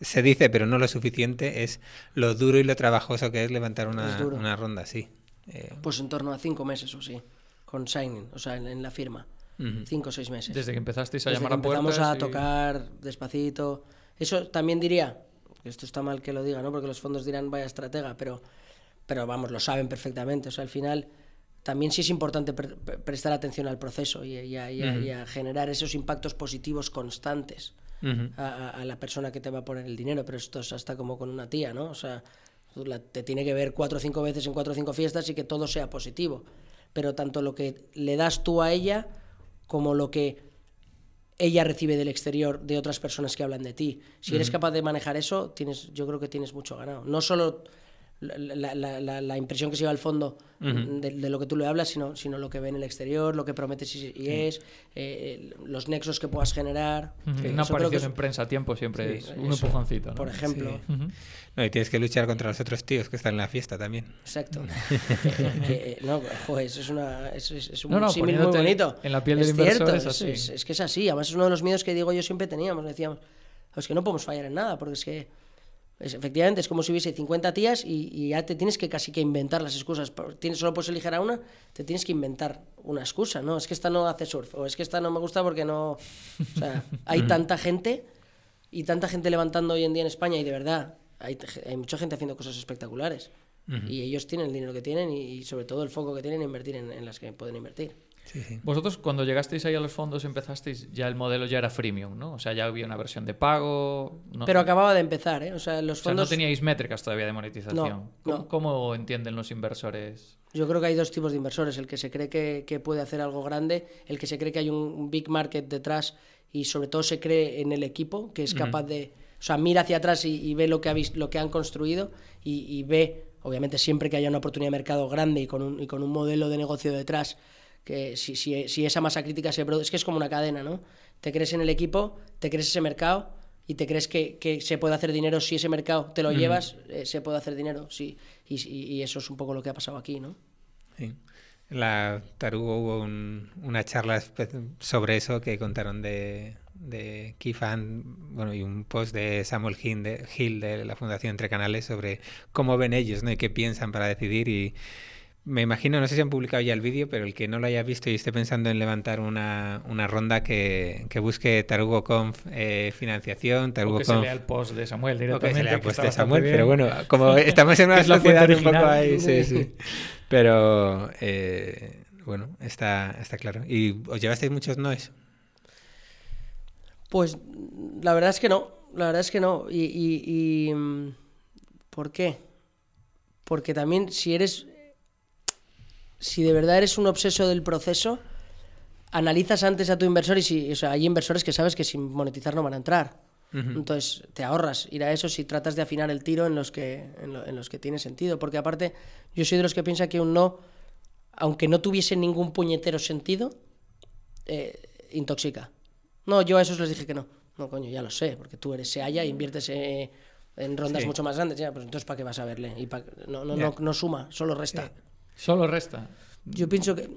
se dice, pero no lo suficiente, es lo duro y lo trabajoso que es levantar una, es una ronda así. Eh... Pues en torno a cinco meses o sí, con signing, o sea, en, en la firma. Uh -huh. Cinco o seis meses. Desde que empezasteis a Desde llamar que a puertas. Empezamos a y... tocar despacito. Eso también diría, Esto está mal que lo diga, ¿no? Porque los fondos dirán vaya estratega, pero, pero vamos, lo saben perfectamente. O sea, al final también sí es importante prestar atención al proceso y, a, generar esos impactos positivos constantes a, la persona que te va a poner el dinero, pero esto es hasta como con una tía, ¿no? O sea, te tiene que ver cuatro o cinco veces en cuatro o cinco fiestas y que todo sea positivo. Pero tanto lo que le das tú a ella como lo que ella recibe del exterior de otras personas que hablan de ti. Si eres capaz de manejar eso, tienes, yo creo que tienes mucho ganado. No solo la, la, la, impresión que se lleva al fondo de, lo que tú le hablas, sino, sino lo que ve en el exterior, lo que prometes y, es, eh, los nexos que puedas generar. Una aparición en prensa a tiempo siempre es un empujoncito. Por ejemplo. No, y tienes que luchar contra los otros tíos que están en la fiesta también. Exacto. que, no, joder, eso es, una, es, es un no, muy bonito. En la piel del inversor es así. Es, que es así. Además, es uno de los miedos que digo yo siempre teníamos. Decíamos, es que no podemos fallar en nada, porque es que efectivamente, es como si hubiese 50 tías y, ya te tienes que casi que inventar las excusas. Tienes, solo puedes elegir a una, te tienes que inventar una excusa, ¿no? Es que esta no hace surf, o es que esta no me gusta porque no... O sea, hay tanta gente y tanta gente levantando hoy en día en España y de verdad, hay, hay mucha gente haciendo cosas espectaculares. Y ellos tienen el dinero que tienen y, sobre todo el foco que tienen en invertir en las que pueden invertir. Vosotros cuando llegasteis ahí a los fondos empezaste ya el modelo ya era freemium, ¿no? O sea, ya había una versión de pago. Pero acababa de empezar, ¿eh? O sea, los fondos... no teníais métricas todavía de monetización. ¿Cómo, entienden los inversores? Yo creo que hay dos tipos de inversores. El que se cree que, puede hacer algo grande, el que se cree que hay un big market detrás y sobre todo se cree en el equipo, que es capaz de... O sea, mira hacia atrás y, ve lo que, ha lo que han construido y, ve, obviamente siempre que haya una oportunidad de mercado grande y con un, y con un modelo de negocio detrás que si, si, si, esa masa crítica se produce, es que es como una cadena, ¿no? Te crees en el equipo, te crees ese mercado y te crees que, que se puede hacer dinero si ese mercado te lo llevas, eh, se puede hacer dinero, sí. Y, y, eso es un poco lo que ha pasado aquí, ¿no? Sí. En la Tarugo hubo una charla sobre eso que contaron de, de Kifan, bueno, y un post de Samuel Hill de, Hill de la Fundación Entre Canales sobre cómo ven ellos, ¿no? Y qué piensan para decidir y me imagino, no sé si han publicado ya el vídeo, pero el que no lo haya visto y esté pensando en levantar una, una ronda que, que busque Tarugo Conf eh, financiación, Tarugo o que se lea el post de Samuel directamente. O que se lea el post de Samuel, pero bueno, como estamos en una sociedad un poco ahí, sí, sí. Pero eh, bueno, está, está claro. ¿Y os llevasteis muchos noes? Pues la verdad es que no, la verdad es que no. Y, y, y mm, ¿por qué? Porque también si eres si de verdad eres un obseso del proceso, analizas antes a tu inversor y si, o sea, hay inversores que sabes que sin monetizar no van a entrar. Entonces te ahorras ir a eso si tratas de afinar el tiro en los que, en, los que tiene sentido. Porque aparte, yo soy de los que piensa que un no, aunque no tuviese ningún puñetero sentido, eh, intoxica. No, yo a esos les dije que no. No, coño, ya lo sé, porque tú eres Seaya e inviertes eh, en rondas mucho más grandes. Ya, pues entonces, ¿para qué vas a verle? Y no, no, no, no, suma, solo resta. Solo resta. Yo pienso que...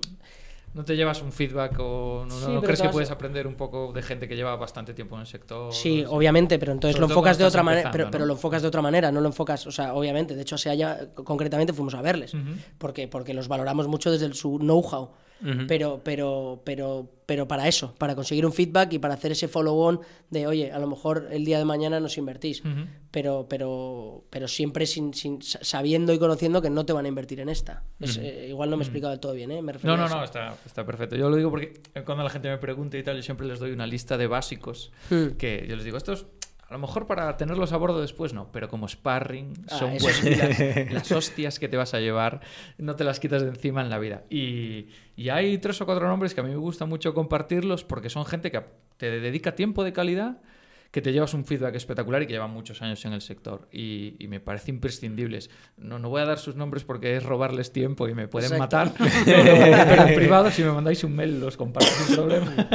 ¿No te llevas un feedback o no, crees que puedes aprender un poco de gente que lleva bastante tiempo en el sector? Sí, obviamente, pero entonces lo enfocas de otra manera, pero, pero, lo enfocas de otra manera, no lo enfocas, o sea, obviamente, de hecho, se haya, concretamente fuimos a verles, porque, porque los valoramos mucho desde su know-how pero, pero, pero, pero para eso, para conseguir un feedback y para hacer ese follow-on de, oye, a lo mejor el día de mañana nos invertís, pero, pero, pero siempre sin, sin, sabiendo y conociendo que no te van a invertir en esta. Eh, igual no me he explicado del todo bien, ¿eh? no, no, no, está, está, perfecto. Yo lo digo porque cuando la gente me pregunta y tal, yo siempre les doy una lista de básicos hmm. que yo les digo, estos a lo mejor para tenerlos a bordo después no, pero como sparring ah, son las, hostias que te vas a llevar, no te las quitas de encima en la vida. Y, y, hay tres o cuatro nombres que a mí me gusta mucho compartirlos porque son gente que te dedica tiempo de calidad que te llevas un feedback espectacular y que llevan muchos años en el sector. Y, me parece imprescindibles. No, no voy a dar sus nombres porque es robarles tiempo y me pueden matar. Pero, en privado, si me mandáis un mail, los comparto sin problema.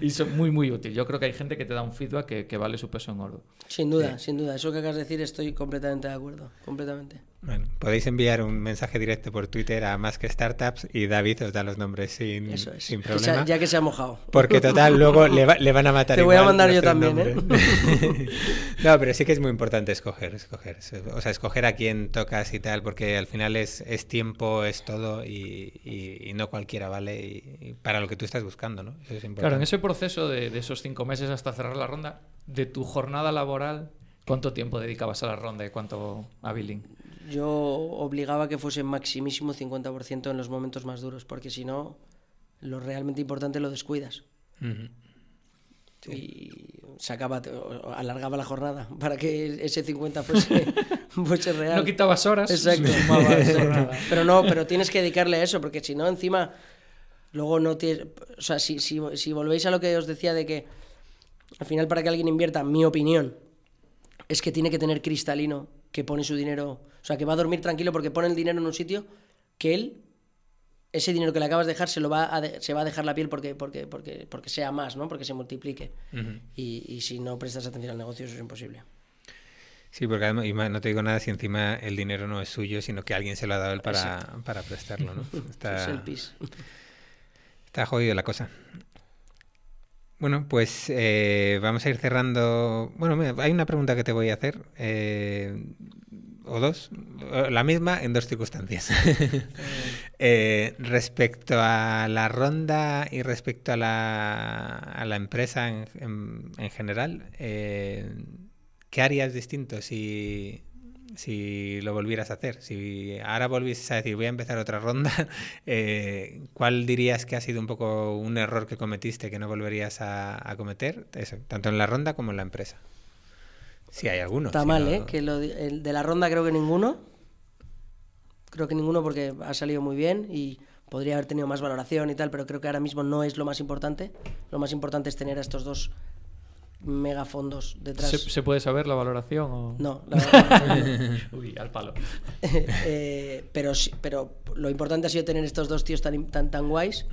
y son muy, muy útil. Yo creo que hay gente que te da un feedback que, vale su peso en oro. Sin duda, sin duda. Eso que acabas de decir estoy completamente de acuerdo. Completamente. Bueno, podéis enviar un mensaje directo por Twitter a más que startups y David os da los nombres sin, sin problema. ya que se ha mojado. Porque total, luego le, le van a matar. Te voy a mandar yo también, ¿eh? no, pero sí que es muy importante escoger, escoger. O sea, escoger a quién tocas y tal, porque al final es, es tiempo, es todo y, y, no cualquiera vale y, para lo que tú estás buscando, ¿no? claro, en ese proceso de, de esos cinco meses hasta cerrar la ronda, de tu jornada laboral ¿Cuánto tiempo dedicabas a la ronda y cuánto a billing? Yo obligaba que fuese maximísimo 50% en los momentos más duros, porque si no, lo realmente importante lo descuidas. Ujú. Y sacaba, alargaba la jornada para que ese 50 fuese, fuese real. No quitabas horas. Exacto. Pero no, pero tienes que dedicarle a eso, porque si no, encima, luego no tienes... O sea, si, si, si volvéis a lo que os decía de que al final para que alguien invierta, mi opinión, es que tiene que tener cristalino que pone su dinero, o sea, que va a dormir tranquilo porque pone el dinero en un sitio que él, ese dinero que le acabas de dejar, se, lo va a de- se va a dejar la piel porque, porque, porque, porque sea más, ¿no? Porque se multiplique. Y, y si no prestas atención al negocio, eso es imposible. Sí, porque además, y no te digo nada si encima el dinero no es suyo, sino que alguien se lo ha dado él para, para prestarlo, ¿no? Está, Es el pis. está jodido la cosa. Bueno, pues eh, vamos a ir cerrando. Bueno, hay una pregunta que te voy a hacer, eh, o dos, la misma en dos circunstancias. Eh, respecto a la ronda y respecto a la, a la empresa en, en- en general, eh, ¿qué harías distinto si, si lo volvieras a hacer? Si ahora volvieses a decir, voy a empezar otra ronda, eh, ¿cuál dirías que ha sido un poco un error que cometiste que no volverías a, a cometer? Eso, tanto en la ronda como en la empresa. Si hay alguno. Está si mal, no- ¿eh? Que lo, di- el de la ronda creo que ninguno. Creo que ninguno porque ha salido muy bien y podría haber tenido más valoración y tal, pero creo que ahora mismo no es lo más importante. Lo más importante es tener a estos dos megafondos detrás. ¿Se, se puede saber la valoración? O... No, la verdad. Uy, al palo. Eh, pero, sí- pero lo importante ha sido tener estos dos tíos tan, tan, tan guays.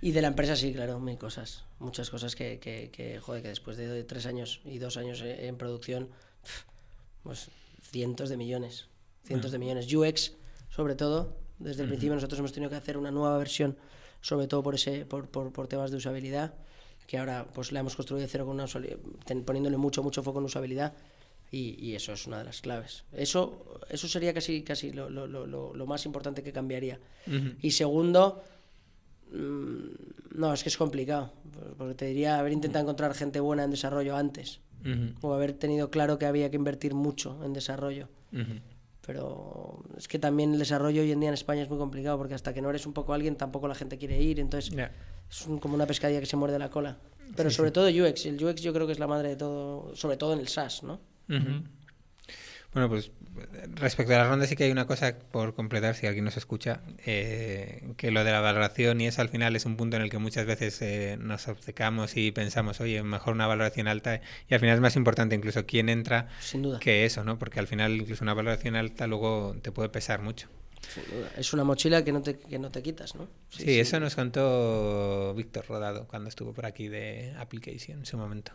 Y de la empresa sí, claro, mil cosas. Muchas cosas que, que, que, joder, que después de tres años y dos años en en producción, pues cientos de millones. Cientos de millones. UX, sobre todo, desde el principio nosotros hemos tenido que hacer una nueva versión, sobre todo por, ese, por, por, por temas de usabilidad, que ahora pues la hemos construido de cero con una poniéndole mucho, mucho foco en usabilidad. Y, y eso es una de las claves. Eso, eso sería casi, casi lo, lo, lo, lo- más importante que cambiaría. Ujú. Y segundo, mm, no, es que es complicado. Porque te diría haber intentado encontrar gente buena en desarrollo antes. Ujú. O haber tenido claro que había que invertir mucho en desarrollo. Ujú. Pero es que también el desarrollo hoy en día en España es muy complicado porque hasta que no eres un poco alguien tampoco la gente quiere ir. Entonces es un- como una pescadilla que se muerde la cola. Pero sobre todo UX. El UX yo creo que es la madre de todo, sobre todo en el SaaS, ¿no? Bueno, pues respecto a la ronda sí que hay una cosa por completar, si alguien nos escucha, eh, que lo de la valoración y eso al final es un punto en el que muchas veces eh, nos obcecamos y pensamos, oye, mejor una valoración alta y al final es más importante incluso quién entra Sin duda. que eso, ¿no? Porque al final incluso una valoración alta luego te puede pesar mucho. Sin duda. Es una mochila que no te, que no te quitas, ¿no? Sí, eso nos contó Víctor Rodado cuando estuvo por aquí de Application en su momento.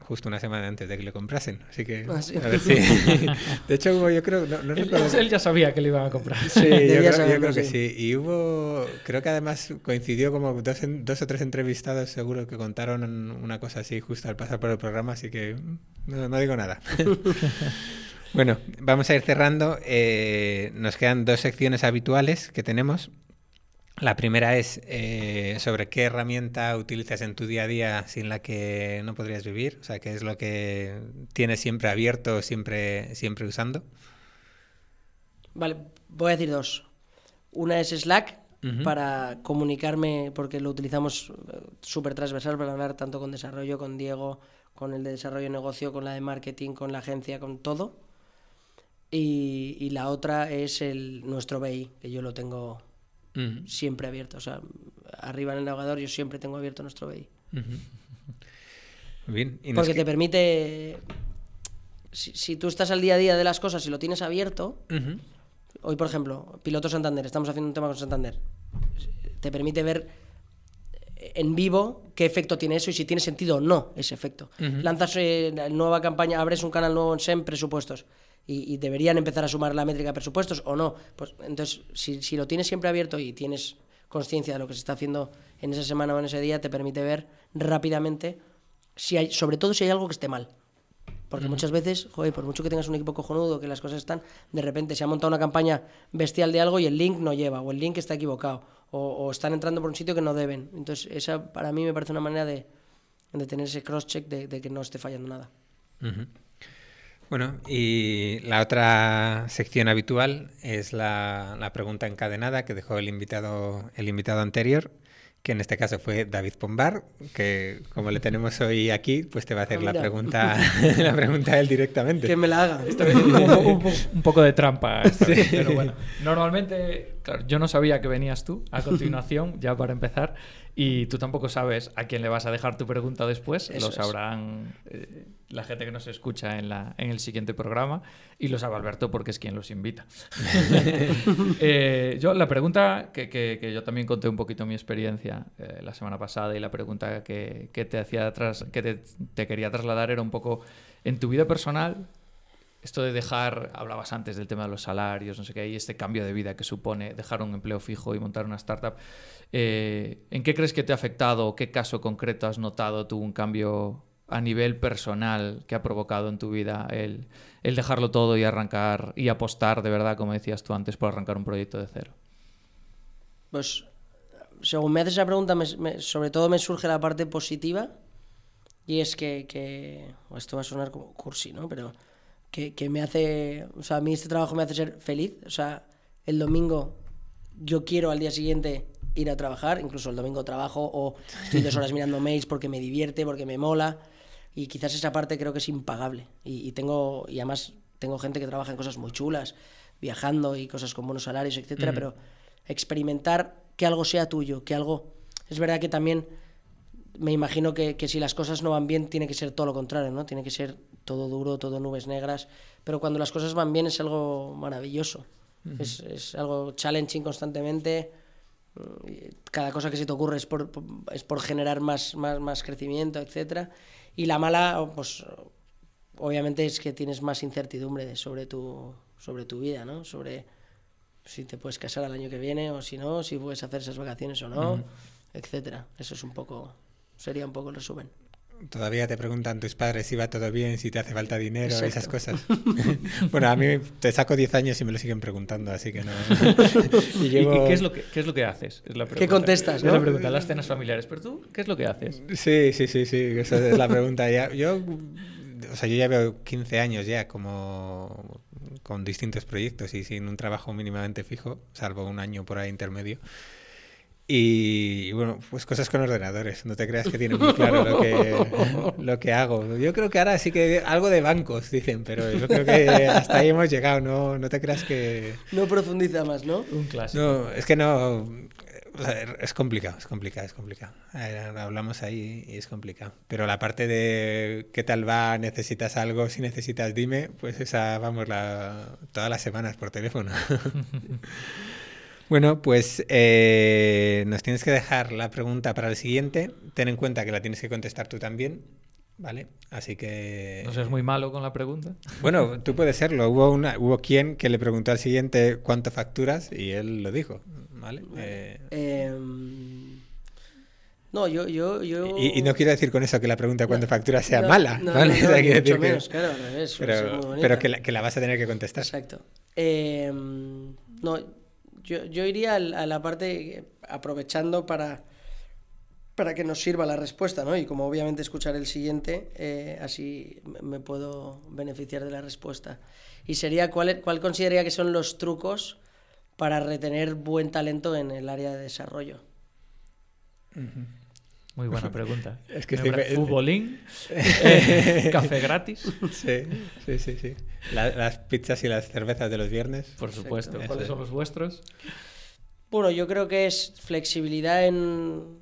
Justo una semana antes de que le comprasen. Así que, Ah, sí. a ver si. De hecho, hubo, yo creo, no, no Él, recuerdo. él ya sabía que le iban a comprar. Sí, yo creo, yo saberlo, creo que sí. sí. Y hubo, creo que además coincidió como dos, en- dos o tres entrevistados seguro que contaron una cosa así justo al pasar por el programa, así que no, no digo nada. bueno, vamos a ir cerrando. Eh, nos quedan dos secciones habituales que tenemos. La primera es eh, sobre qué herramienta utilizas en tu día a día sin la que no podrías vivir, o sea, qué es lo que tienes siempre abierto, siempre, siempre usando. Vale, voy a decir dos. Una es Slack para comunicarme, porque lo utilizamos eh, súper transversal para hablar tanto con desarrollo, con Diego, con el de desarrollo de negocio, con la de marketing, con la agencia, con todo. Y, y la otra es el nuestro BI, que yo lo tengo Siempre abierto. O sea, arriba en el navegador yo siempre tengo abierto nuestro BI. Ujú. Muy bien. Y nos Porque que- te permite, si, si tú estás al día a día de las cosas y lo tienes abierto. Hoy, por ejemplo, Piloto Santander, estamos haciendo un tema con Santander. Te permite ver en vivo qué efecto tiene eso y si tiene sentido o no ese efecto. Lanzas eh, nueva campaña, abres un canal nuevo en SEM, presupuestos, y, y deberían empezar a sumar la métrica de presupuestos o no. Pues entonces, si, si lo tienes siempre abierto y tienes conciencia de lo que se está haciendo en esa semana o en ese día, te permite ver rápidamente si hay, sobre todo si hay algo que esté mal. Porque muchas veces, joder, por mucho que tengas un equipo cojonudo, que las cosas están, de repente se ha montado una campaña bestial de algo y el link no lleva, o el link está equivocado, o, o están entrando por un sitio que no deben. Entonces, esa para mí me parece una manera de, de tener ese cross-check de, de que no esté fallando nada. Bueno, y la otra sección habitual es la, la pregunta encadenada que dejó el invitado, el invitado anterior que en este caso fue David Pombar, que como le tenemos hoy aquí, pues te va a hacer Ah, la pregunta, la pregunta él directamente. Que me la haga. un, un- un poco de trampa. esta vez, Pero bueno, normalmente, claro, yo no sabía que venías tú a continuación, ya para empezar, y tú tampoco sabes a quién le vas a dejar tu pregunta después. Eso lo es. sabrán eh, la gente que nos escucha en, la, en el siguiente programa, y lo sabe Alberto porque es quien los invita. Eh, yo, la pregunta que, que- que yo también conté un poquito mi experiencia eh, la semana pasada y la pregunta que, que te hacía tras, que te, te quería trasladar era un poco en tu vida personal, esto de dejar, hablabas antes del tema de los salarios, no sé qué, y este cambio de vida que supone dejar un empleo fijo y montar una startup, eh, ¿en qué crees que te ha afectado qué caso concreto has notado tú un cambio a nivel personal que ha provocado en tu vida el, el dejarlo todo y arrancar y apostar de verdad, como decías tú antes, por arrancar un proyecto de cero? Pues, según me haces esa pregunta, me- me- sobre todo me surge la parte positiva. Y es que, que- esto va a sonar como cursi, ¿no? Pero que, que me hace, o sea, a mí este trabajo me hace ser feliz. O sea, el domingo yo quiero al día siguiente ir a trabajar, incluso el domingo trabajo o estoy dos horas mirando mails porque me divierte, porque me mola. Y quizás esa parte creo que es impagable. Y, y tengo, y además tengo gente que trabaja en cosas muy chulas, viajando y cosas con buenos salarios, etcétera, pero experimentar que algo sea tuyo, que algo... Es verdad que también me imagino que, que si las cosas no van bien tiene que ser todo lo contrario, ¿no? Tiene que ser todo duro, todo nubes negras, pero cuando las cosas van bien es algo maravilloso, es, es algo challenging constantemente, mm, cada cosa que se te ocurre es por, por- es por generar más, más, más crecimiento, etcétera Y la mala, pues obviamente es que tienes más incertidumbre de- sobre tu, sobre tu vida, ¿no? Sobre si te puedes casar al año que viene o si no, si puedes hacer esas vacaciones o no, etcétera. Eso es un poco, sería un poco el resumen. Todavía te preguntan tus padres si va todo bien, si te hace falta dinero, Exacto. esas cosas. bueno, a mí te saco 10 años y me lo siguen preguntando, así que no. y ¿Y llevo- qué, qué es lo que, qué es lo que haces? Es la ¿Qué contestas, Es no? la pregunta, las cenas familiares. Pero tú, ¿qué es lo que haces? Sí, sí, sí, sí, esa es la pregunta. Ya, yo, o sea, yo ya veo 15 años ya como con distintos proyectos y sin un trabajo mínimamente fijo, salvo un año por ahí intermedio. Y bueno, pues cosas con ordenadores. No te creas que tiene muy claro lo que, lo que hago. Yo creo que ahora sí que algo de bancos, dicen, pero yo creo que hasta ahí hemos llegado. No, no te creas que... No profundiza más, ¿no? Un clásico. No, es que no. o sea, es complicado, es complicado, es complicado. Eh, Hablamos ahí y es complicado. Pero la parte de qué tal va, necesitas algo, si necesitas, dime, pues esa vamos la, todas las semanas por teléfono. Bueno, pues eh, nos tienes que dejar la pregunta para el siguiente. Ten en cuenta que la tienes que contestar tú también, ¿vale? Así que... No seas muy malo con la pregunta. Bueno, tú puedes serlo. Hubo, una, hubo quien que le preguntó al siguiente cuánto facturas y él lo dijo, ¿vale? Eh, Em, no, yo, yo, yo... y, y no quiero decir con eso que la pregunta cuánto facturas sea no, mala, no, ¿vale? no, O sea, ni quiero mucho decir que- menos, claro, al revés, pero, pero que, la, que la vas a tener que contestar. Exacto. Eh, no, yo, yo iría al- a la parte aprovechando para, para que nos sirva la respuesta, ¿no? Y como obviamente escuchar el siguiente, eh, así me- puedo beneficiar de la respuesta. Y sería, ¿cuál, cuál consideraría que son los trucos para retener buen talento en el área de desarrollo? Muy buena pregunta. Es que estoy- Futbolín, eh, café gratis, Sí, sí, sí. sí. La- las pizzas y las cervezas de los viernes. por supuesto. Eso ¿Cuáles es. son los vuestros? Bueno, yo creo que es flexibilidad en,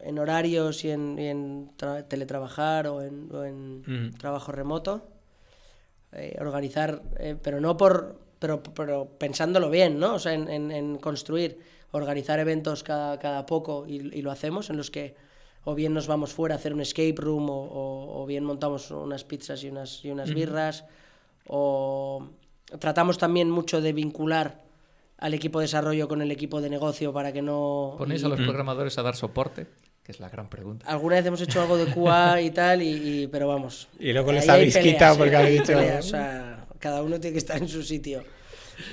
en horarios y en, y en tra- teletrabajar o en, o en Ujú. trabajo remoto. Eh, organizar, eh, pero no por. Pero, pero pensándolo bien, ¿no? O sea, en, en- en construir, organizar eventos cada, cada poco y, y lo hacemos, en los que o bien nos vamos fuera a hacer un escape room o, o- o bien montamos unas pizzas y unas, y unas birras o tratamos también mucho de vincular al equipo de desarrollo con el equipo de negocio para que no... ¿Ponéis a los programadores a dar soporte? Que es la gran pregunta. Alguna vez hemos hecho algo de QA y tal, y, y- pero vamos. Y luego les habéis peleas, quitado porque habéis dicho- peleas, o sea, cada uno tiene que estar en su sitio.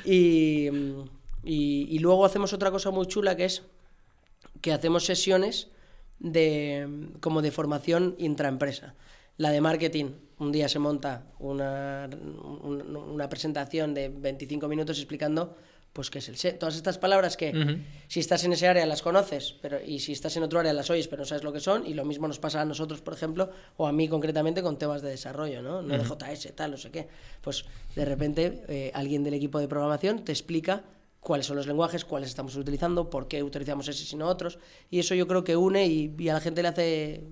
Y, y- y luego hacemos otra cosa muy chula que es que hacemos sesiones de como de formación intraempresa. La de marketing, un día se monta una, un- una presentación de 25 minutos explicando pues qué es el SEO. Todas estas palabras que si estás en ese área las conoces, pero y si estás en otro área las oyes, pero no sabes lo que son, y lo mismo nos pasa a nosotros, por ejemplo, o a mí concretamente con temas de desarrollo, ¿no? No de JS, tal, no sé qué. Pues de repente eh, alguien del equipo de programación te explica cuáles son los lenguajes, cuáles estamos utilizando, por qué utilizamos ese y no otros, y eso yo creo que une y, y a la gente le hace...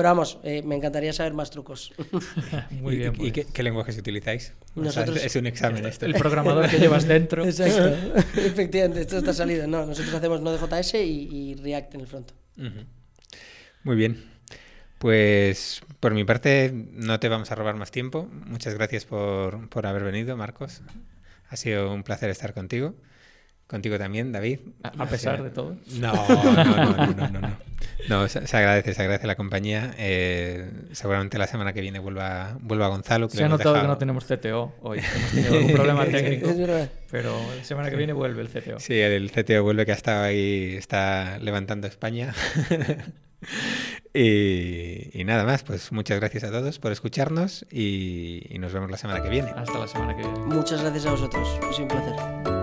Pero vamos, eh, me encantaría saber más trucos. Muy ¿Y, bien. y pues. qué, qué lenguajes utilizáis? O sea, Nosotros- es, un examen esto. El programador que llevas dentro. Exacto. Efectivamente, esto está salido. No, nosotros hacemos Node.js y, y React en el front. Muy bien. Pues por mi parte no te vamos a robar más tiempo. Muchas gracias por, por haber venido, Marcos. Ha sido un placer estar contigo. Contigo también, David. A a pesar de todo. No, no, no, no, no, no. no. No, se, se agradece, se agradece la compañía. Eh, seguramente la semana que viene vuelva, vuelva Gonzalo. que Se ha notado que dejado- no tenemos CTO hoy. Hemos tenido algún problema técnico. Pero la semana que viene vuelve el CTO. Sí, el CTO vuelve que ha estado ahí, está levantando España. y, y nada más, pues muchas gracias a todos por escucharnos y, y nos vemos la semana que viene. Hasta la semana que viene. Muchas gracias a vosotros. Ha sido un placer.